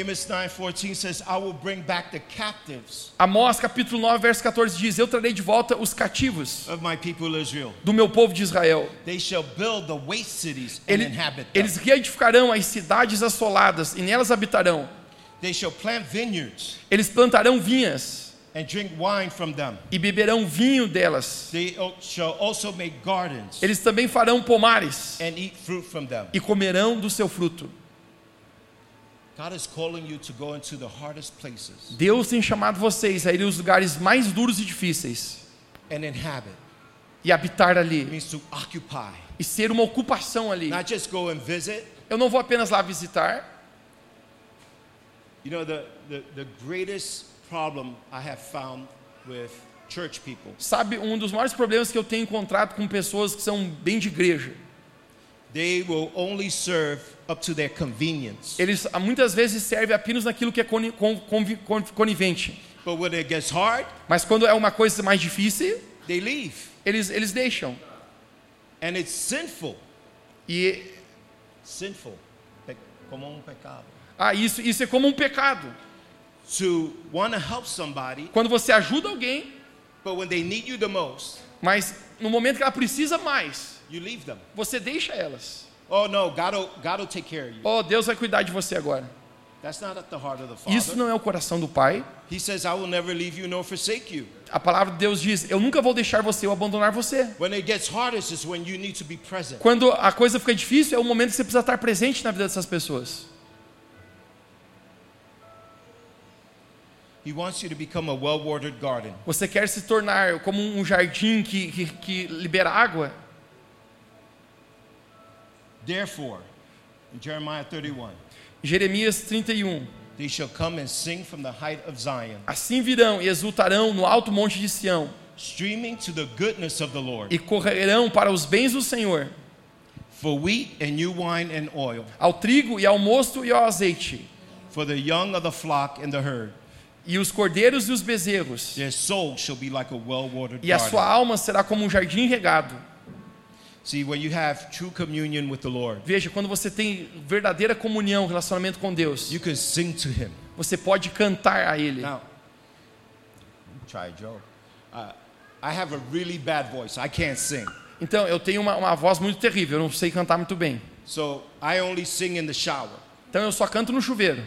Amos 9:14 says, "I will bring back the captives Amós capítulo 9, verso 14 diz: Eu trarei de volta os cativos of my people Israel. do meu povo de Israel. They shall build the waste cities and Ele- inhabit them. eles reedificarão as cidades assoladas e nelas habitarão. They shall plant vineyards Eles plantarão vinhas and drink wine from them. e beberão vinho delas. They al- shall also make gardens Eles também farão pomares and eat fruit from them." e comerão do seu fruto. God is calling you to go into the hardest places Deus tem chamado vocês a ir aos lugares mais duros e difíceis e habitar It ali e ser uma ocupação ali. Eu não vou apenas lá visitar. You know, the, the, the greatest problem I have found with church people. Sabe, um dos maiores problemas que eu tenho encontrado com pessoas que são bem de igreja. They will only serve up to their convenience. Eles ah, muitas vezes servem apenas naquilo que é con- convi- con- conivente. But when it gets hard, Mas quando é uma coisa mais difícil, they leave. eles, eles deixam. And it's sinful. E Sinful. Como um pecado. ah, isso, isso é como um pecado. To want to help somebody, Quando você ajuda alguém, but when they need you the most, mas no momento que ela precisa mais, you leave them. você deixa elas. Oh no, God will, God will take care of you. Oh, Deus vai cuidar de você agora. That's not at the heart of the Father. Isso não é o coração do Pai. He says, I will never leave you nor forsake you. A palavra de Deus diz: Eu nunca vou deixar você ou abandonar você. When it gets hardest is when you need to be present. Quando a coisa fica difícil, é o momento que você precisa estar presente na vida dessas pessoas. He wants you to become a well watered garden. Você quer se tornar como um jardim que, que, que libera água? Therefore, in Jeremiah 31, Jeremias 31. they shall come and sing from the height of Zion, Assim virão e exultarão no alto monte de Sião, streaming to the goodness of the Lord, e correrão para os bens do Senhor, for wheat and new wine and oil, ao trigo e ao mosto e ao azeite, for the young of the flock and the herd. e os cordeiros e os bezerros. Their soul shall be like a well watered E a sua garden. alma será como um jardim regado. See, when you have true communion with the Lord, Veja, quando você tem verdadeira comunhão, relacionamento com Deus, you can sing to Him. você pode cantar a Ele. Now, try Joe. Uh, I have a really bad voice. I can't sing. Então, eu tenho uma, uma voz muito terrível, eu não sei cantar muito bem. So I only sing in the shower. Então, eu só canto no chuveiro.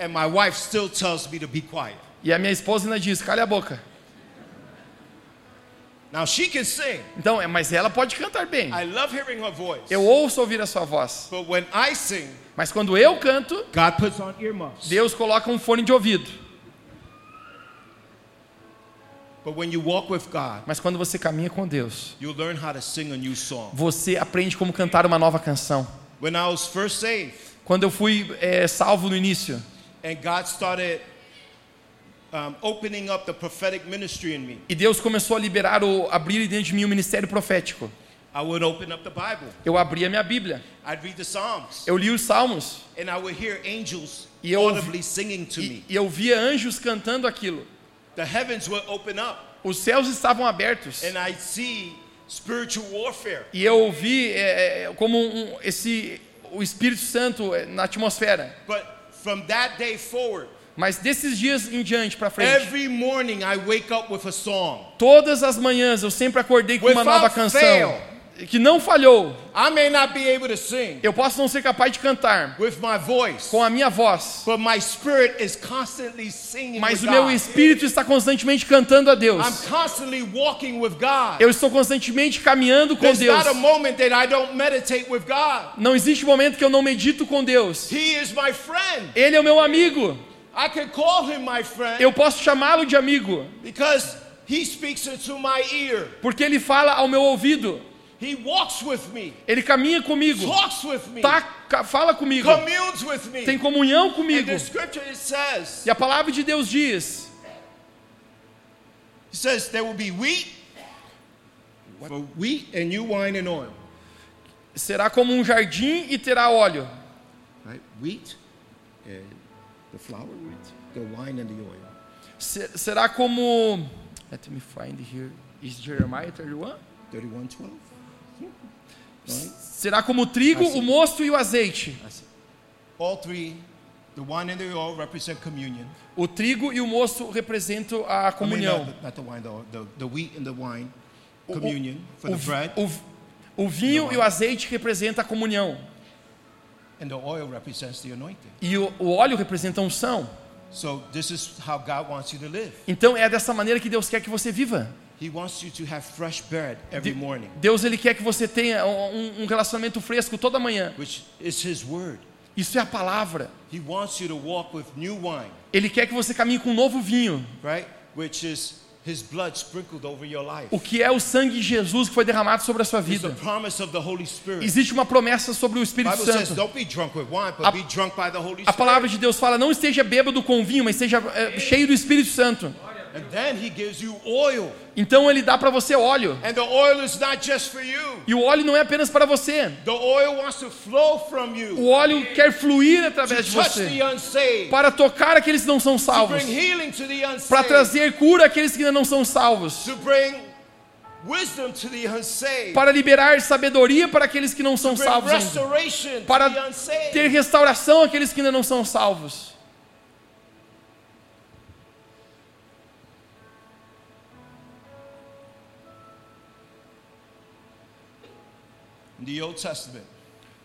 And my wife still tells me to be quiet. E a minha esposa ainda diz: cale a boca. Now she can sing. Então, é, mas ela pode cantar bem. I love hearing her voice. Eu ouço ouvir a sua voz. But when I sing, Mas quando eu canto, God puts on earmuffs. Deus coloca um fone de ouvido. But when you walk with God, Mas quando você caminha com Deus, you'll learn how to sing a new song. você aprende como cantar uma nova canção. When I was first saved Quando eu fui é, salvo no início, and God started um, opening up the prophetic ministry in me, e Deus começou a liberar, o, abrir dentro de mim o ministério profético, I would open up the Bible. eu abri a minha Bíblia, I'd read the Psalms. eu li os salmos, And I would hear angels E eu audibly singing to e, me. e eu via anjos cantando aquilo. The heavens would open up Os céus estavam abertos. and I'd see spiritual warfare. E eu ouvi é, é, como um, esse, o Espírito Santo é, na atmosfera. But from that day forward, Mas desses dias em diante para frente, every morning I wake up with a song. todas as manhãs eu sempre acordei com uma nova canção fail. que não falhou. I may not be able to sing Eu posso não ser capaz de cantar with my voice, com a minha voz, but my spirit is constantly singing mas o meu God. espírito está constantemente cantando a Deus. I'm constantly walking with God. Eu estou constantemente caminhando com There's Deus. not a moment that I don't meditate with God. Não existe momento que eu não medito com Deus. He is my friend. Ele é o meu amigo. I can call him my friend Eu posso chamá-lo de amigo, porque ele fala ao meu ouvido. He walks with me, Ele caminha comigo, tá, fala comigo, tem comunhão comigo. the scripture it says, E a palavra de Deus diz: it says there will be wheat, for wheat and new wine and oil. será como um jardim e terá óleo. Right? Wheat and the flour wheat, the wine and the oil. Se- será como. Let me find here. Is Jeremiah 31? 31, 12. Right? Será como o trigo, o mosto e o azeite. All three, the wine and the oil represent communion. O trigo e o mosto representam a I mean, comunhão. not, not the wine, the, the, the wheat and the wine, O- o- communion for O, the bread, o, o vinho e o azeite representam a comunhão. and the oil represents the anointing. E o, o óleo representa a unção. So this is how God wants you to live. Então é dessa maneira que Deus quer que você viva. He wants you to have fresh bread every morning, Deus ele quer que você tenha um, um relacionamento fresco toda manhã. which is His word. Isso é a palavra. He wants you to walk with new wine, Ele quer que você caminhe com um novo vinho, right? Which is His blood sprinkled over your life. O que é o sangue de Jesus que foi derramado sobre a sua vida? Existe uma promessa sobre o Espírito Santo. A- palavra de Deus fala: não esteja bêbado com vinho, mas esteja é, cheio do Espírito Santo. And then He gives you oil. Então ele dá para você óleo. And the oil is not just for you. E o óleo não é apenas para você. The oil wants to flow from O óleo quer fluir através de você. Para tocar aqueles que não são salvos. Para trazer cura àqueles que ainda não são salvos. to bring wisdom to the unsaved, Para liberar sabedoria para aqueles que não são salvos ainda. Para ter restauração àqueles que ainda não são salvos.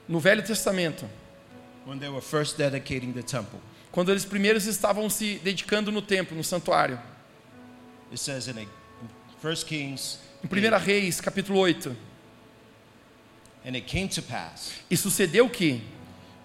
No Velho Testamento, when they were first dedicating the temple, quando eles primeiros estavam se dedicando no templo, no santuário. it says in, a, in 1 Kings, Em 1 Reis, capítulo 8. and it came to pass E sucedeu que,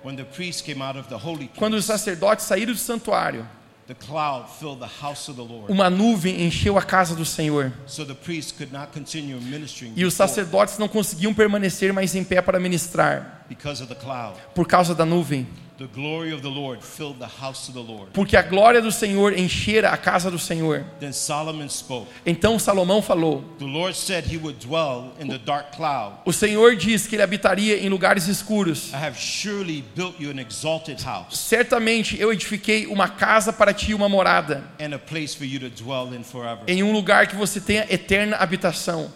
when the priests came out of the holy quando os sacerdotes saíram do santuário, the cloud filled the house of the Lord, uma nuvem encheu a casa do Senhor. so the priests could not continue ministering E os sacerdotes não conseguiam permanecer mais em pé para ministrar, because of the cloud. por causa da nuvem. The glory of the Lord filled the house of the Lord. Porque a glória do Senhor enchera a casa do Senhor. Then Solomon spoke. Então Salomão falou: The Lord said he would dwell in the dark cloud. O Senhor diz que ele habitaria em lugares escuros. I have surely built you an exalted house Certamente eu edifiquei uma casa para ti, uma morada, and a place for you to dwell in forever. em um lugar que você tenha eterna habitação.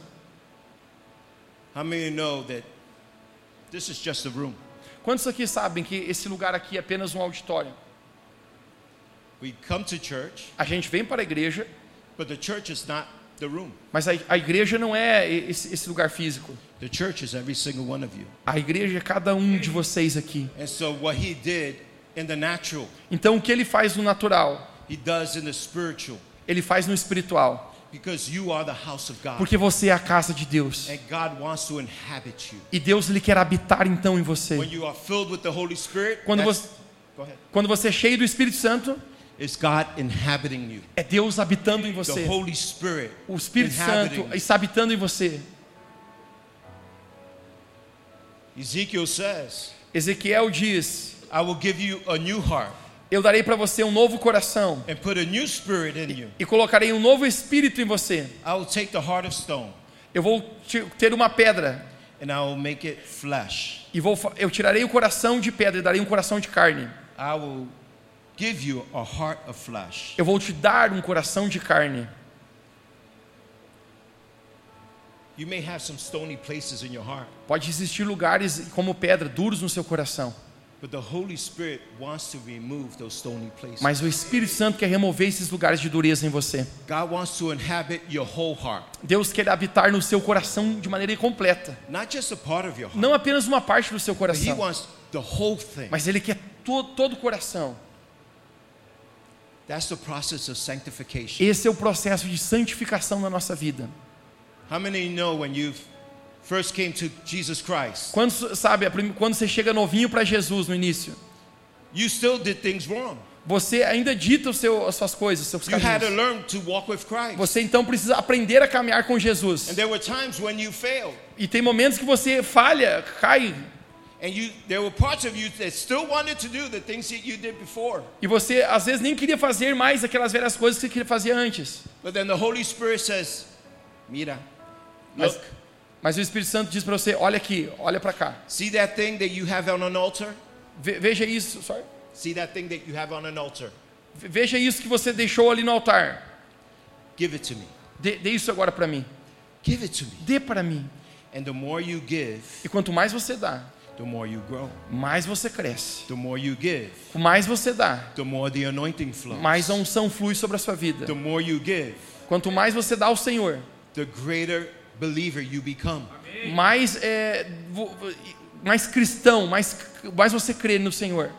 How many know that this is just a room? Quantos aqui sabem que esse lugar aqui é apenas um auditório? We come to church, A gente vem para a igreja, but the church is not the room. mas a, a igreja não é esse, esse lugar físico. The church is every single one of you. A igreja é cada um de vocês aqui. And so what he did in the natural, Então o que ele faz no natural, ele faz no espiritual. Because you are the house of God. Porque você é a casa de Deus. And God wants to inhabit you. E Deus ele quer habitar então em você. Quando você, quando você é cheio do Espírito Santo, It's God inhabiting you. é Deus habitando em você. O Espírito Santo está habitando em você. Ezekiel says, Ezequiel diz: I will give you a new heart Eu darei para você um novo coração you. e colocarei um novo espírito em você. Eu vou ter uma pedra and I will make it flesh. e vou eu tirarei o coração de pedra e darei um coração de carne. Eu vou te dar um coração de carne. Pode existir lugares como pedra duros no seu coração, but the Holy Spirit wants to remove those stony places. mas o Espírito Santo quer remover esses lugares de dureza em você. God wants to inhabit your whole heart, Deus quer habitar no seu coração de maneira completa, não apenas uma parte do seu coração, mas ele quer to todo o coração. That's the process of sanctification. Esse é o processo de santificação na nossa vida. How many know when you first came to Jesus Christ, Quando sabe, quando você chega novinho para Jesus no início, you still did things wrong? você ainda dita o seu, as suas coisas, os seus You had to caminhos. learn to walk with Christ. Você então precisa aprender a caminhar com Jesus. And there were times when you failed. E tem momentos que você falha, cai, And you, there were parts of you that still wanted to do the things that you did before. e você às vezes nem queria fazer mais aquelas velhas coisas que você queria fazer antes. But then the Holy Spirit says, Mira, look, mas o Espírito Santo diz para você: olha aqui, olha para cá. see that thing that you have on an altar? Ve- veja isso, sorry. See that thing that you have on an altar? Ve- veja isso que você deixou ali no altar. Give it to me. Dê, dê isso agora para mim. Give it to me. Dê para mim. And the more you give, E quanto mais você dá, the more you grow. mais você cresce. The more you give, Mais você dá, the more the anointing flows. mais a unção flui sobre a sua vida. The more you give, Quanto mais você dá ao Senhor, the greater believer you become. mais é, mais cristão, mais, mais você crê no Senhor.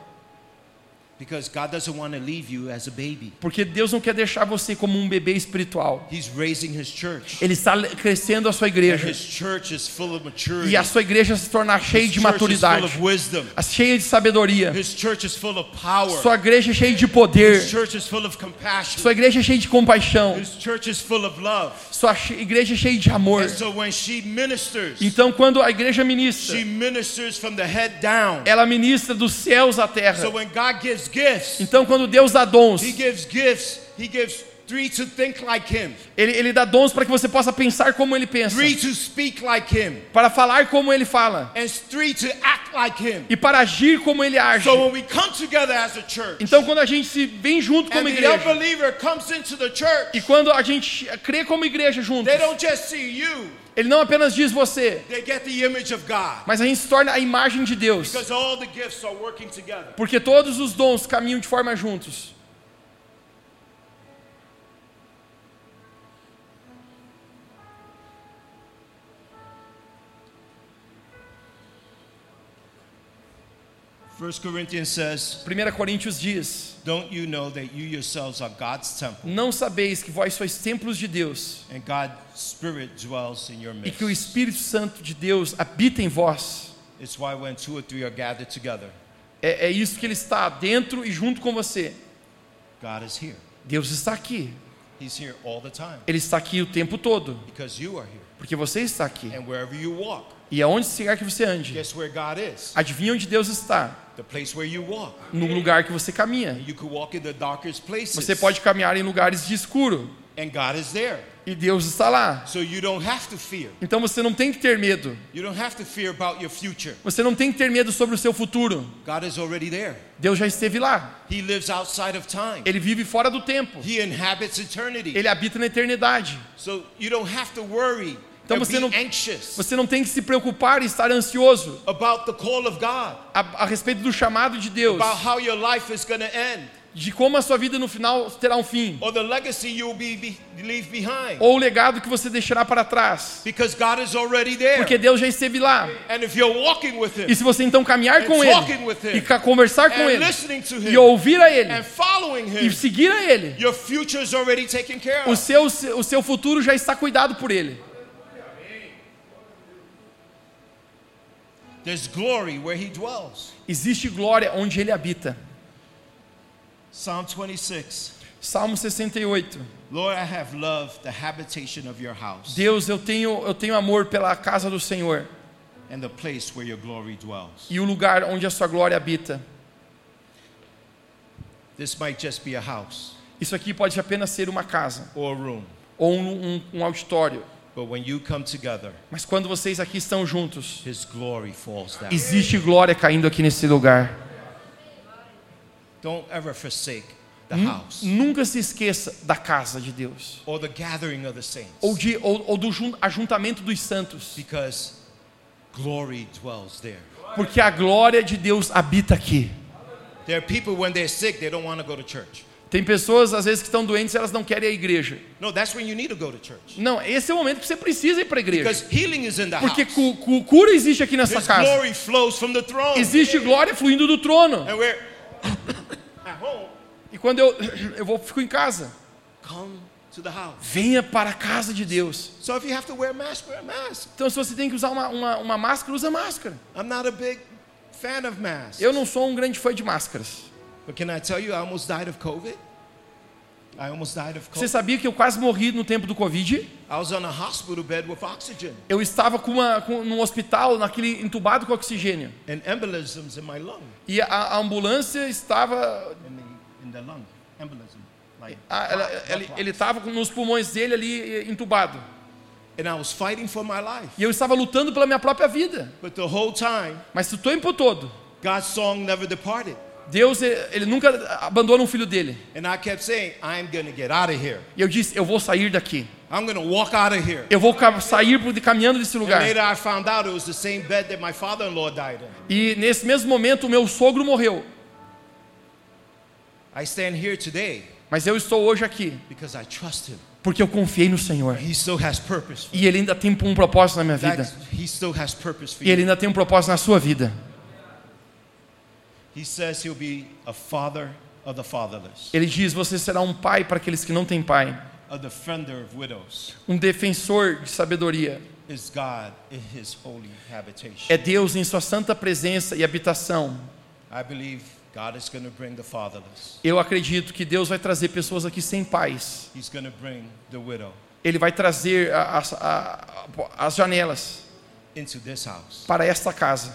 Porque Deus não quer deixar você como um bebê espiritual. He's raising his church. Ele está crescendo a sua igreja. his church is full of maturity. E a sua igreja se tornar cheia His de church is full maturidade, of wisdom. cheia de sabedoria. His church is full of power. Sua igreja é cheia de poder. His church is full of compassion. Sua igreja é cheia de compaixão. His church is full of love. Sua igreja é cheia de amor. And so when she ministers, Então, quando a igreja ministra, she ministers from the head down. ela ministra dos céus à terra. So when God gives gifts, Então, quando Deus dá dons, Three to think like Him, ele, ele dá dons para que você possa pensar como ele pensa, three to speak like Him, para falar como ele fala and three to act like Him. e para agir como ele age. So when we come together as a church, Então, quando a gente se vem junto como and the igreja unbeliever comes into the e church, quando a gente crê como igreja juntos, they don't just see you, ele não apenas diz você, they get the image of God. mas a gente se torna a imagem de Deus, Because all the gifts are working together. porque todos os dons caminham de forma juntos. First Corinthians says, 1 Coríntios diz: Don't you know that you yourselves are God's temple, Não sabeis que vós sois templos de Deus and God's Spirit dwells in your e que o midst? Espírito Santo de Deus habita em vós? It's why when two or three are gathered together, É, é isso que ele está dentro e junto com você. God is here. Deus está aqui. He's here all the time Ele está aqui o tempo todo, because you are here. porque você está aqui. And wherever you walk, E aonde quer que você ande, adivinha onde Deus está? No lugar que você caminha. Você pode caminhar em lugares de escuro e Deus está lá. Então você não tem que ter medo. Você não tem que ter medo sobre o seu futuro. Deus já esteve lá. Ele vive fora do tempo. Ele habita na eternidade. Então você não- Você não tem que se preocupar e estar ansioso about the call of God, a, a respeito do chamado de Deus, de como a sua vida no final terá um fim, or the legacy you will be, be, leave behind. ou o legado que você deixará para trás, Because God is already there. porque Deus já esteve lá. And if you're walking with Him E se você então caminhar com Ele with him. e conversar com and Ele e ouvir a Ele e seguir a Ele, o seu, o seu futuro já está cuidado por Ele. There's glory where He dwells. Existe glória onde Ele habita. Psalm 26. Salmo 68. Lord, I have loved the habitation of your house Deus, eu tenho, eu tenho amor pela casa do Senhor and the place where your glory dwells. e o lugar onde a sua glória habita. This might just be a house Isso aqui pode apenas ser uma casa or a room, ou um, um- um auditório. But when you come together, Mas quando vocês aqui estão juntos, His glory falls down. existe glória caindo aqui nesse lugar. Don't ever forsake the Nu- house Nunca se esqueça da casa de Deus or the gathering of the saints ou, de, ou, ou do jun- ajuntamento dos santos, because glory dwells there. porque a glória de Deus habita aqui. There are people when they're sick, they don't want to go to church. Tem pessoas às vezes que estão doentes, elas não querem a igreja. No, that's when you need to go to church. Não, esse é o momento que você precisa ir para a igreja. Because healing is in the Porque cu- cu- cura existe aqui nessa His casa. glory flows from the throne. Existe glória fluindo do trono. And we're (coughs) at home. E quando eu, (coughs) eu vou, fico em casa, Come to the house. venha para a casa de Deus. So if you have to wear a mask, wear a mask. Então, se você tem que usar uma, uma, uma máscara, usa máscara. I'm not a big fan of masks. Eu não sou um grande fã de máscaras. But can I tell you, I almost died of COVID? I almost died of Você sabia que eu quase morri no tempo do Covid? I was on a hospital bed with oxygen Eu estava com uma, com, num hospital, naquele entubado com oxigênio. and embolisms in my lung. E a, a ambulância estava. In the, in the lung. Embolism. Like a- ela- blood ele estava nos pulmões dele ali entubado. And I was fighting for my life. E eu estava lutando pela minha própria vida. But the whole time, Mas o tempo todo, God's song never departed. Deus, eh, ele nunca abandona um filho dele. Saying. E eu disse: Eu vou sair daqui. Eu vou sair caminhando desse lugar. E nesse mesmo momento, o meu sogro morreu. I stand here today Mas eu estou hoje aqui porque eu confiei no Senhor. E Ele ainda tem um propósito na minha vida. E Ele ainda tem um propósito na sua vida. He says he'll be a father of the fatherless, Ele diz: Você será um pai para aqueles que não têm pai, a defender of widows. um defensor de sabedoria. Is God in his holy habitation. É Deus em sua santa presença e habitação. I believe God is going to bring the fatherless. Eu acredito que Deus vai trazer pessoas aqui sem pais. He's going to bring the widow Ele vai trazer as- as janelas into this house, para esta casa.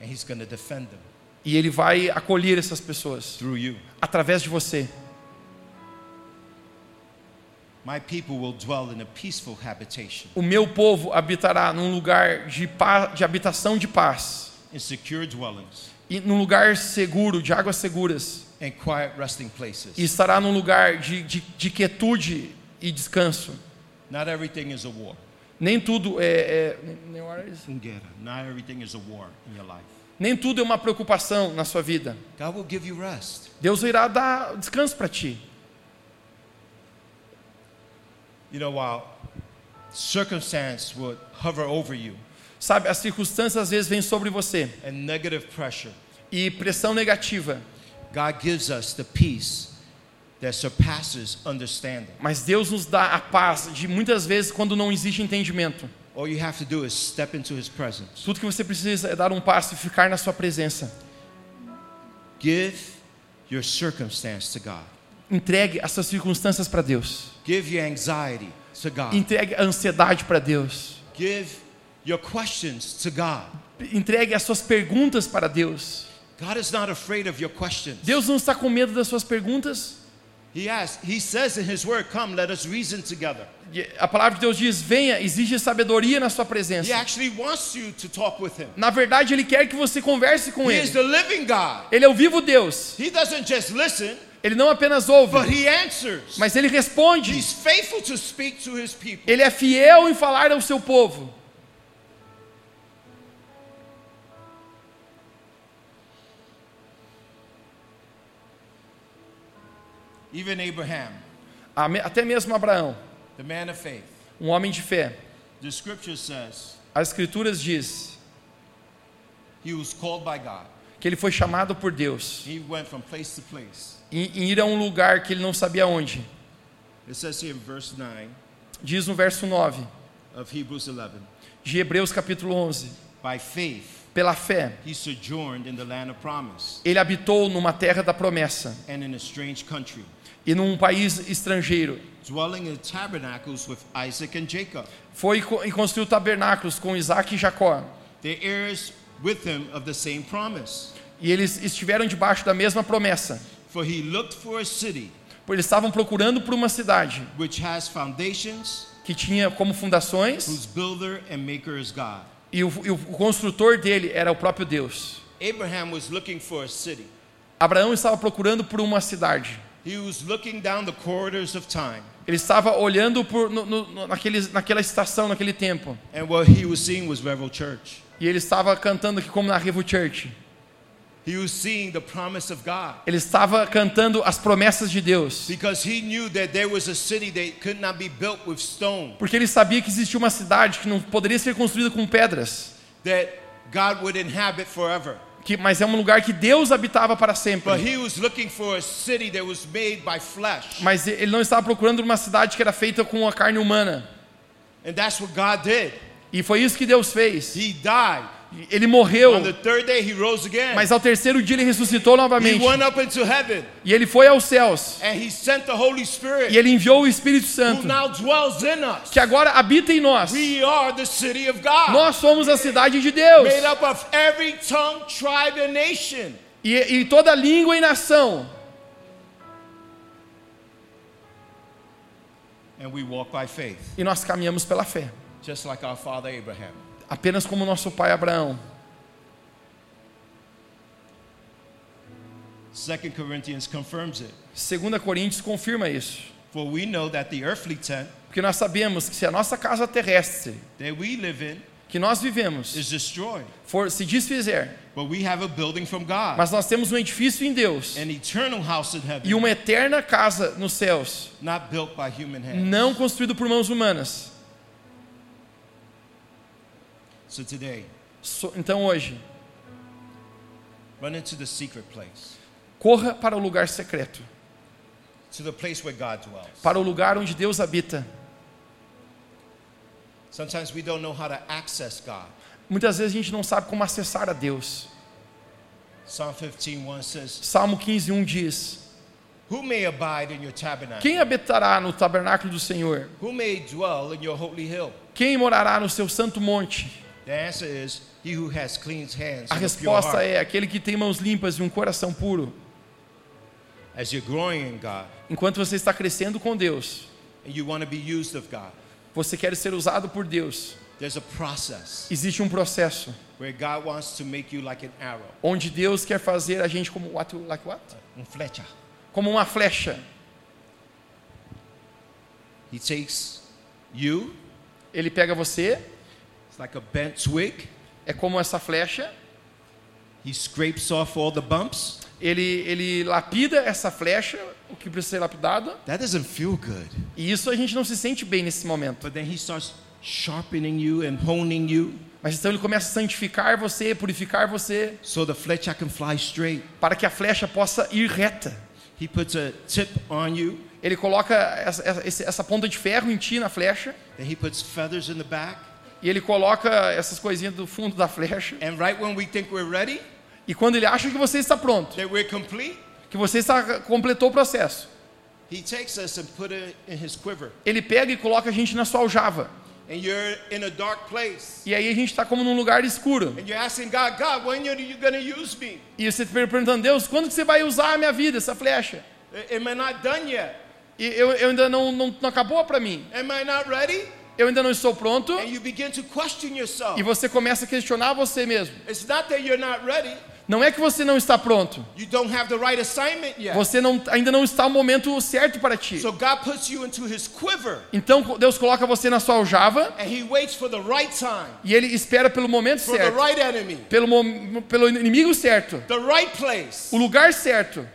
and he's going to defend them E Ele vai acolher essas pessoas through you. através de você. My people will dwell in a peaceful habitation, O meu povo habitará num lugar de, pa- de habitação de paz. in secure dwellings, E num lugar seguro, de águas seguras. E estará num lugar de, de, de quietude e descanso. Not everything is a war. Nem tudo é, é- nem- a tudo é uma preocupação na sua vida. Deus irá dar descanso para ti. You know, while circumstance would hover over you Sabe, as circunstâncias às vezes vêm sobre você and negative pressure, e pressão negativa, God gives us the peace that surpasses understanding. Mas Deus nos dá a paz de muitas vezes quando não existe entendimento. All you have to do is step into His presence. Tudo que você precisa é dar um passo e ficar na sua presença. Give your circumstance to God. Entregue as suas circunstâncias para Deus. Give your anxiety to God. Entregue a ansiedade para Deus. Give your questions to God. Entregue as suas perguntas para Deus. God is not afraid of your questions. Deus não está com medo das suas perguntas. He has, He says in His Word, "Come, let us reason together." A palavra de Deus diz: venha, exige sabedoria na sua He presença. actually wants you to talk with Him. Na verdade, Ele quer que você converse com He is Ele. the living God. Ele é o vivo Deus. He doesn't just listen, Ele não apenas ouve, but He answers. mas Ele responde. He's faithful to speak to His people. Ele é fiel em falar ao seu povo. Even Abraham, Até mesmo Abraão, the man of faith, um homem de fé. the Scripture says As Escrituras diz he was called by God. que ele foi chamado por Deus He went from place to place. em, em ir a um lugar que ele não sabia onde. It says here in verse 9 Diz no verso 9 of Hebrews 11 de Hebreus capítulo 11. By faith, Pela fé, he sojourned in the land of promise ele habitou numa terra da promessa and in a strange country, e num país estrangeiro. dwelling in tabernacles with Isaac and Jacob, Foi e construiu tabernáculos com Isaac e Jacó. the heirs with him of the same promise. E eles estiveram debaixo da mesma promessa. For he looked for a city Pois eles estavam procurando por uma cidade which has foundations, que tinha como fundações whose builder and maker is God. e o, e o construtor dele era o próprio Deus. Abraham was looking for a city. Abraão estava procurando por uma cidade. Ele estava olhando por, no, no, naquele, naquela estação, naquele tempo. and what he was seeing was Revel Church. E ele estava cantando aqui como na Revo Church. He was seeing the promise of God Ele estava cantando as promessas de Deus. Porque ele sabia que existia uma cidade que não poderia ser construída com pedras. that God would inhabit forever. Que, mas é um lugar que Deus habitava para sempre. But he was looking for a city that was made by flesh. Mas ele não estava procurando uma cidade que era feita com a carne humana. And that's what God did. E foi isso que Deus fez. He died. Ele morreu, day, he rose again. mas ao terceiro dia ele ressuscitou He novamente. went up into heaven E ele foi aos céus. and he sent the Holy Spirit E ele enviou o Espírito Santo, now dwells in us. que agora habita em nós. We are the city of God, Nós somos a cidade de Deus. made up of every tongue, tribe, and nation. E, e toda língua e nação. And we walk by faith, E nós caminhamos pela fé. just like our father Abraham. Apenas como nosso pai Abraão. 2 Corinthians confirms it. 2 Coríntios confirma isso. For we know that the earthly tent Porque nós sabemos que se a nossa casa terrestre, that we live in que nós vivemos, is destroyed, for se desfizer, but we have a building from God, mas nós temos um edifício em Deus an eternal house in heaven, e uma eterna casa nos céus, not built by human hands. não construído por mãos humanas. So today, So- Então hoje, Run into the secret place, Corra para o lugar secreto, to the place where God dwells. para o lugar onde Deus habita. Sometimes we don't know how to access God. Muitas vezes a gente não sabe como acessar a Deus. Psalm 15:1 says, Salmo 15, 1 diz: Who may abide in your tabernacle? Quem habitará no tabernáculo do Senhor? Who may dwell in your holy hill? Quem morará no seu santo monte? The answer is, He who has clean hands A resposta é aquele que tem mãos limpas e um coração puro. As you're growing in God Enquanto você está crescendo com Deus, and you want to be used of God, você quer ser usado por Deus. there's a process Existe um processo where God wants to make you like an arrow, onde Deus quer fazer a gente como what, like what? um flecha. Como uma flecha. He takes you, Ele pega você, like a bent twig. é como essa flecha. He scrapes off all the bumps. Ele ele lapida essa flecha, o que precisa ser lapidado. That doesn't feel good. E isso a gente não se sente bem nesse momento. But then He starts sharpening you and honing you Mas então ele começa a santificar você, purificar você, so the flecha can fly straight. para que a flecha possa ir reta. He puts a tip on you, Ele coloca essa, essa, essa ponta de ferro em ti na flecha, then He puts feathers in the back. E ele coloca essas coisinhas do fundo da flecha. And right when we think we're ready, E quando ele acha que você está pronto, complete, que você está completou o processo, ele pega e coloca a gente na sua aljava. And you're in a dark place. E aí a gente está como num lugar escuro. And you're asking God, God, when are you use me? E você está perguntando, Deus, quando que você vai usar a minha vida, essa flecha? Am I not done yet? E eu, eu ainda não, não, não acabou para mim. Am I not ready? Eu ainda não estou pronto. And you begin to question yourself. E você começa a questionar você mesmo. It's not that you're not ready. Não é que você não está pronto. You don't have the right assignment yet. Você não, ainda não está o momento certo para ti. So God puts you into His quiver. Então Deus coloca você na sua aljava And He waits for the right time, e Ele espera pelo momento for the certo, right enemy, pelo, pelo inimigo certo, the right place o lugar certo,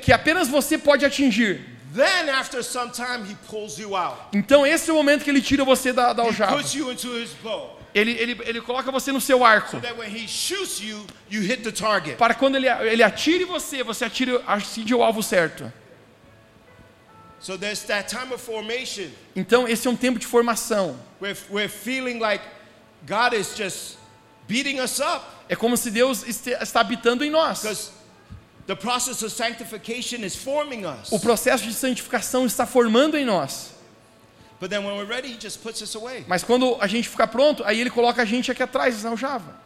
que apenas você pode atingir. Then, after some time, He pulls you out. Então esse é o momento que Ele tira você da, da He aljava. puts you into His bow. Ele, ele, ele coloca você no seu arco. So that when He shoots you, you hit the target. Para quando ele, ele atire você, você atire, atire o alvo certo. So there's that time of formation Então esse é um tempo de formação. where we're feeling like God is just beating us up É como se Deus este- está habitando em nós. O processo de santificação está formando em nós. But then when we're ready, He just puts us away. Mas quando a gente ficar pronto, aí ele coloca a gente aqui atrás, na aljava.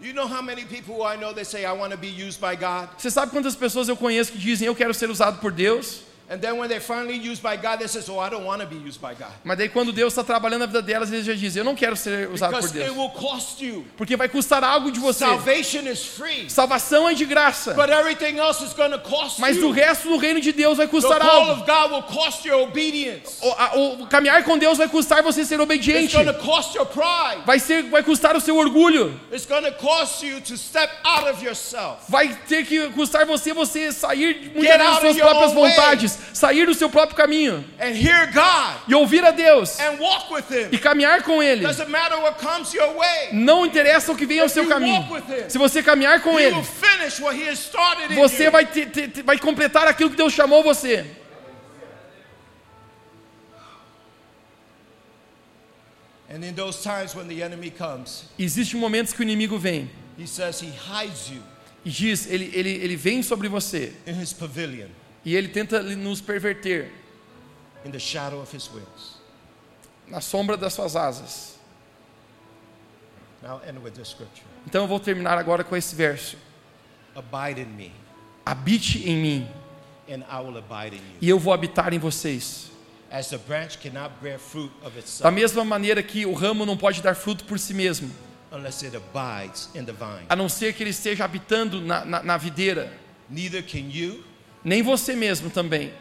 You know how many people who I know they say, I want to be used by God? Você sabe quantas pessoas eu conheço que dizem eu quero ser usado por Deus? And then when they're finally used by God, they say, Oh, I don't want to be used by God. Mas daí quando Deus está trabalhando na vida delas, eles já dizem eu não quero ser usado por Because it Deus. will cost you. Porque vai custar algo de você. Salvation is free, Salvação é de graça. but everything else is going to cost Mas you. o resto do reino de Deus vai The custar call algo. of God will cost your obedience. O, a- o caminhar com Deus vai custar você ser It's obediente. going to cost your pride. Vai, ser, vai custar o seu orgulho. It's going to cost you to step out of yourself. Vai ter que custar você você sair Get muitas vezes das suas próprias own way. Sair do seu próprio caminho And hear God e ouvir a Deus and walk with Him. e caminhar com Ele. Não interessa o que vem ao seu caminho. Se você caminhar com Ele, você vai, ter- ter- vai completar aquilo que Deus chamou você. And in those times when the enemy comes, Existem momentos que o inimigo vem he says he hides you e diz, ele, ele, ele vem sobre você in his pavilion, e ele tenta nos perverter na sombra das suas asas. Então eu vou terminar agora com esse verso. Abide in me, Habite em mim and I will abide in you. e eu vou habitar em vocês. As the branch cannot bear fruit of Da mesma maneira que o ramo não pode dar fruto por si mesmo, unless it abides in the vine, a não ser que ele esteja habitando na, na, na videira, neither can you nem você mesmo também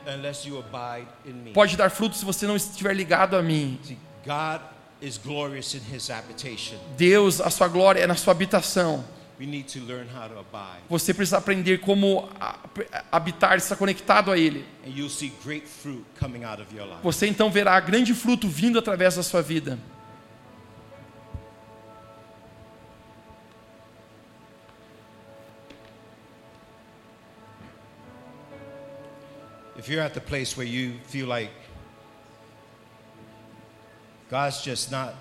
pode dar fruto se você não estiver ligado a mim. Deus, a sua glória é na sua habitação. Você precisa aprender como habitar, estar conectado a Ele. Você então verá grande fruto vindo através da sua vida. If you're at the place where you feel like God's just not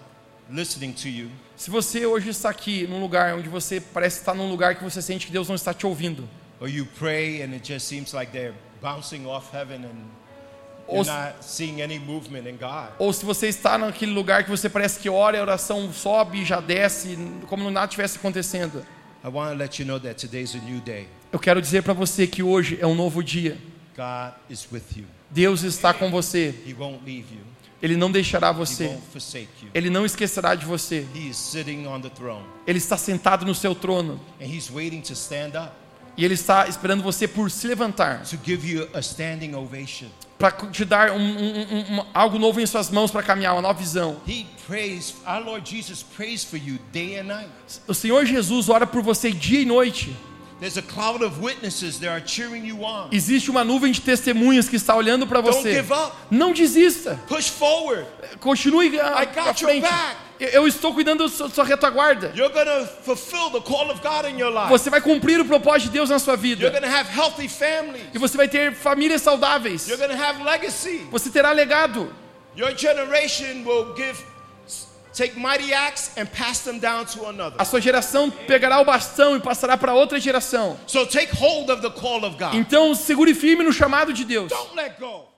listening to you, Se você hoje está aqui num lugar onde você parece estar num lugar que você sente que Deus não está te ouvindo, or you pray and it just seems like they're bouncing off heaven and you're Ou- not seeing any movement in God, ou se você está naquele lugar que você parece que ora e a oração sobe e já desce, como nada tivesse acontecendo, I want to let you know that today's a new day. eu quero dizer para você que hoje é um novo dia. God is with you. Deus está com você. Ele não deixará você. Ele não esquecerá de você. Ele está sentado no seu trono e ele está esperando você por se levantar para te dar um- um- um- algo novo em suas mãos para caminhar, uma nova visão. Prays. O Senhor Jesus ora por você dia e noite. There's a cloud of witnesses that are cheering you on. Existe uma nuvem de testemunhas que está olhando para você. Não desista. Push forward. Continue a, I got à your frente. back. Eu- estou cuidando da sua, sua retaguarda. Você vai cumprir o propósito de Deus na sua vida. E você vai ter famílias saudáveis. Você terá legado. Your generation will give A sua geração pegará o bastão e passará para outra geração. So take hold of the call of God. Então segure firme no chamado de Deus. Don't let go.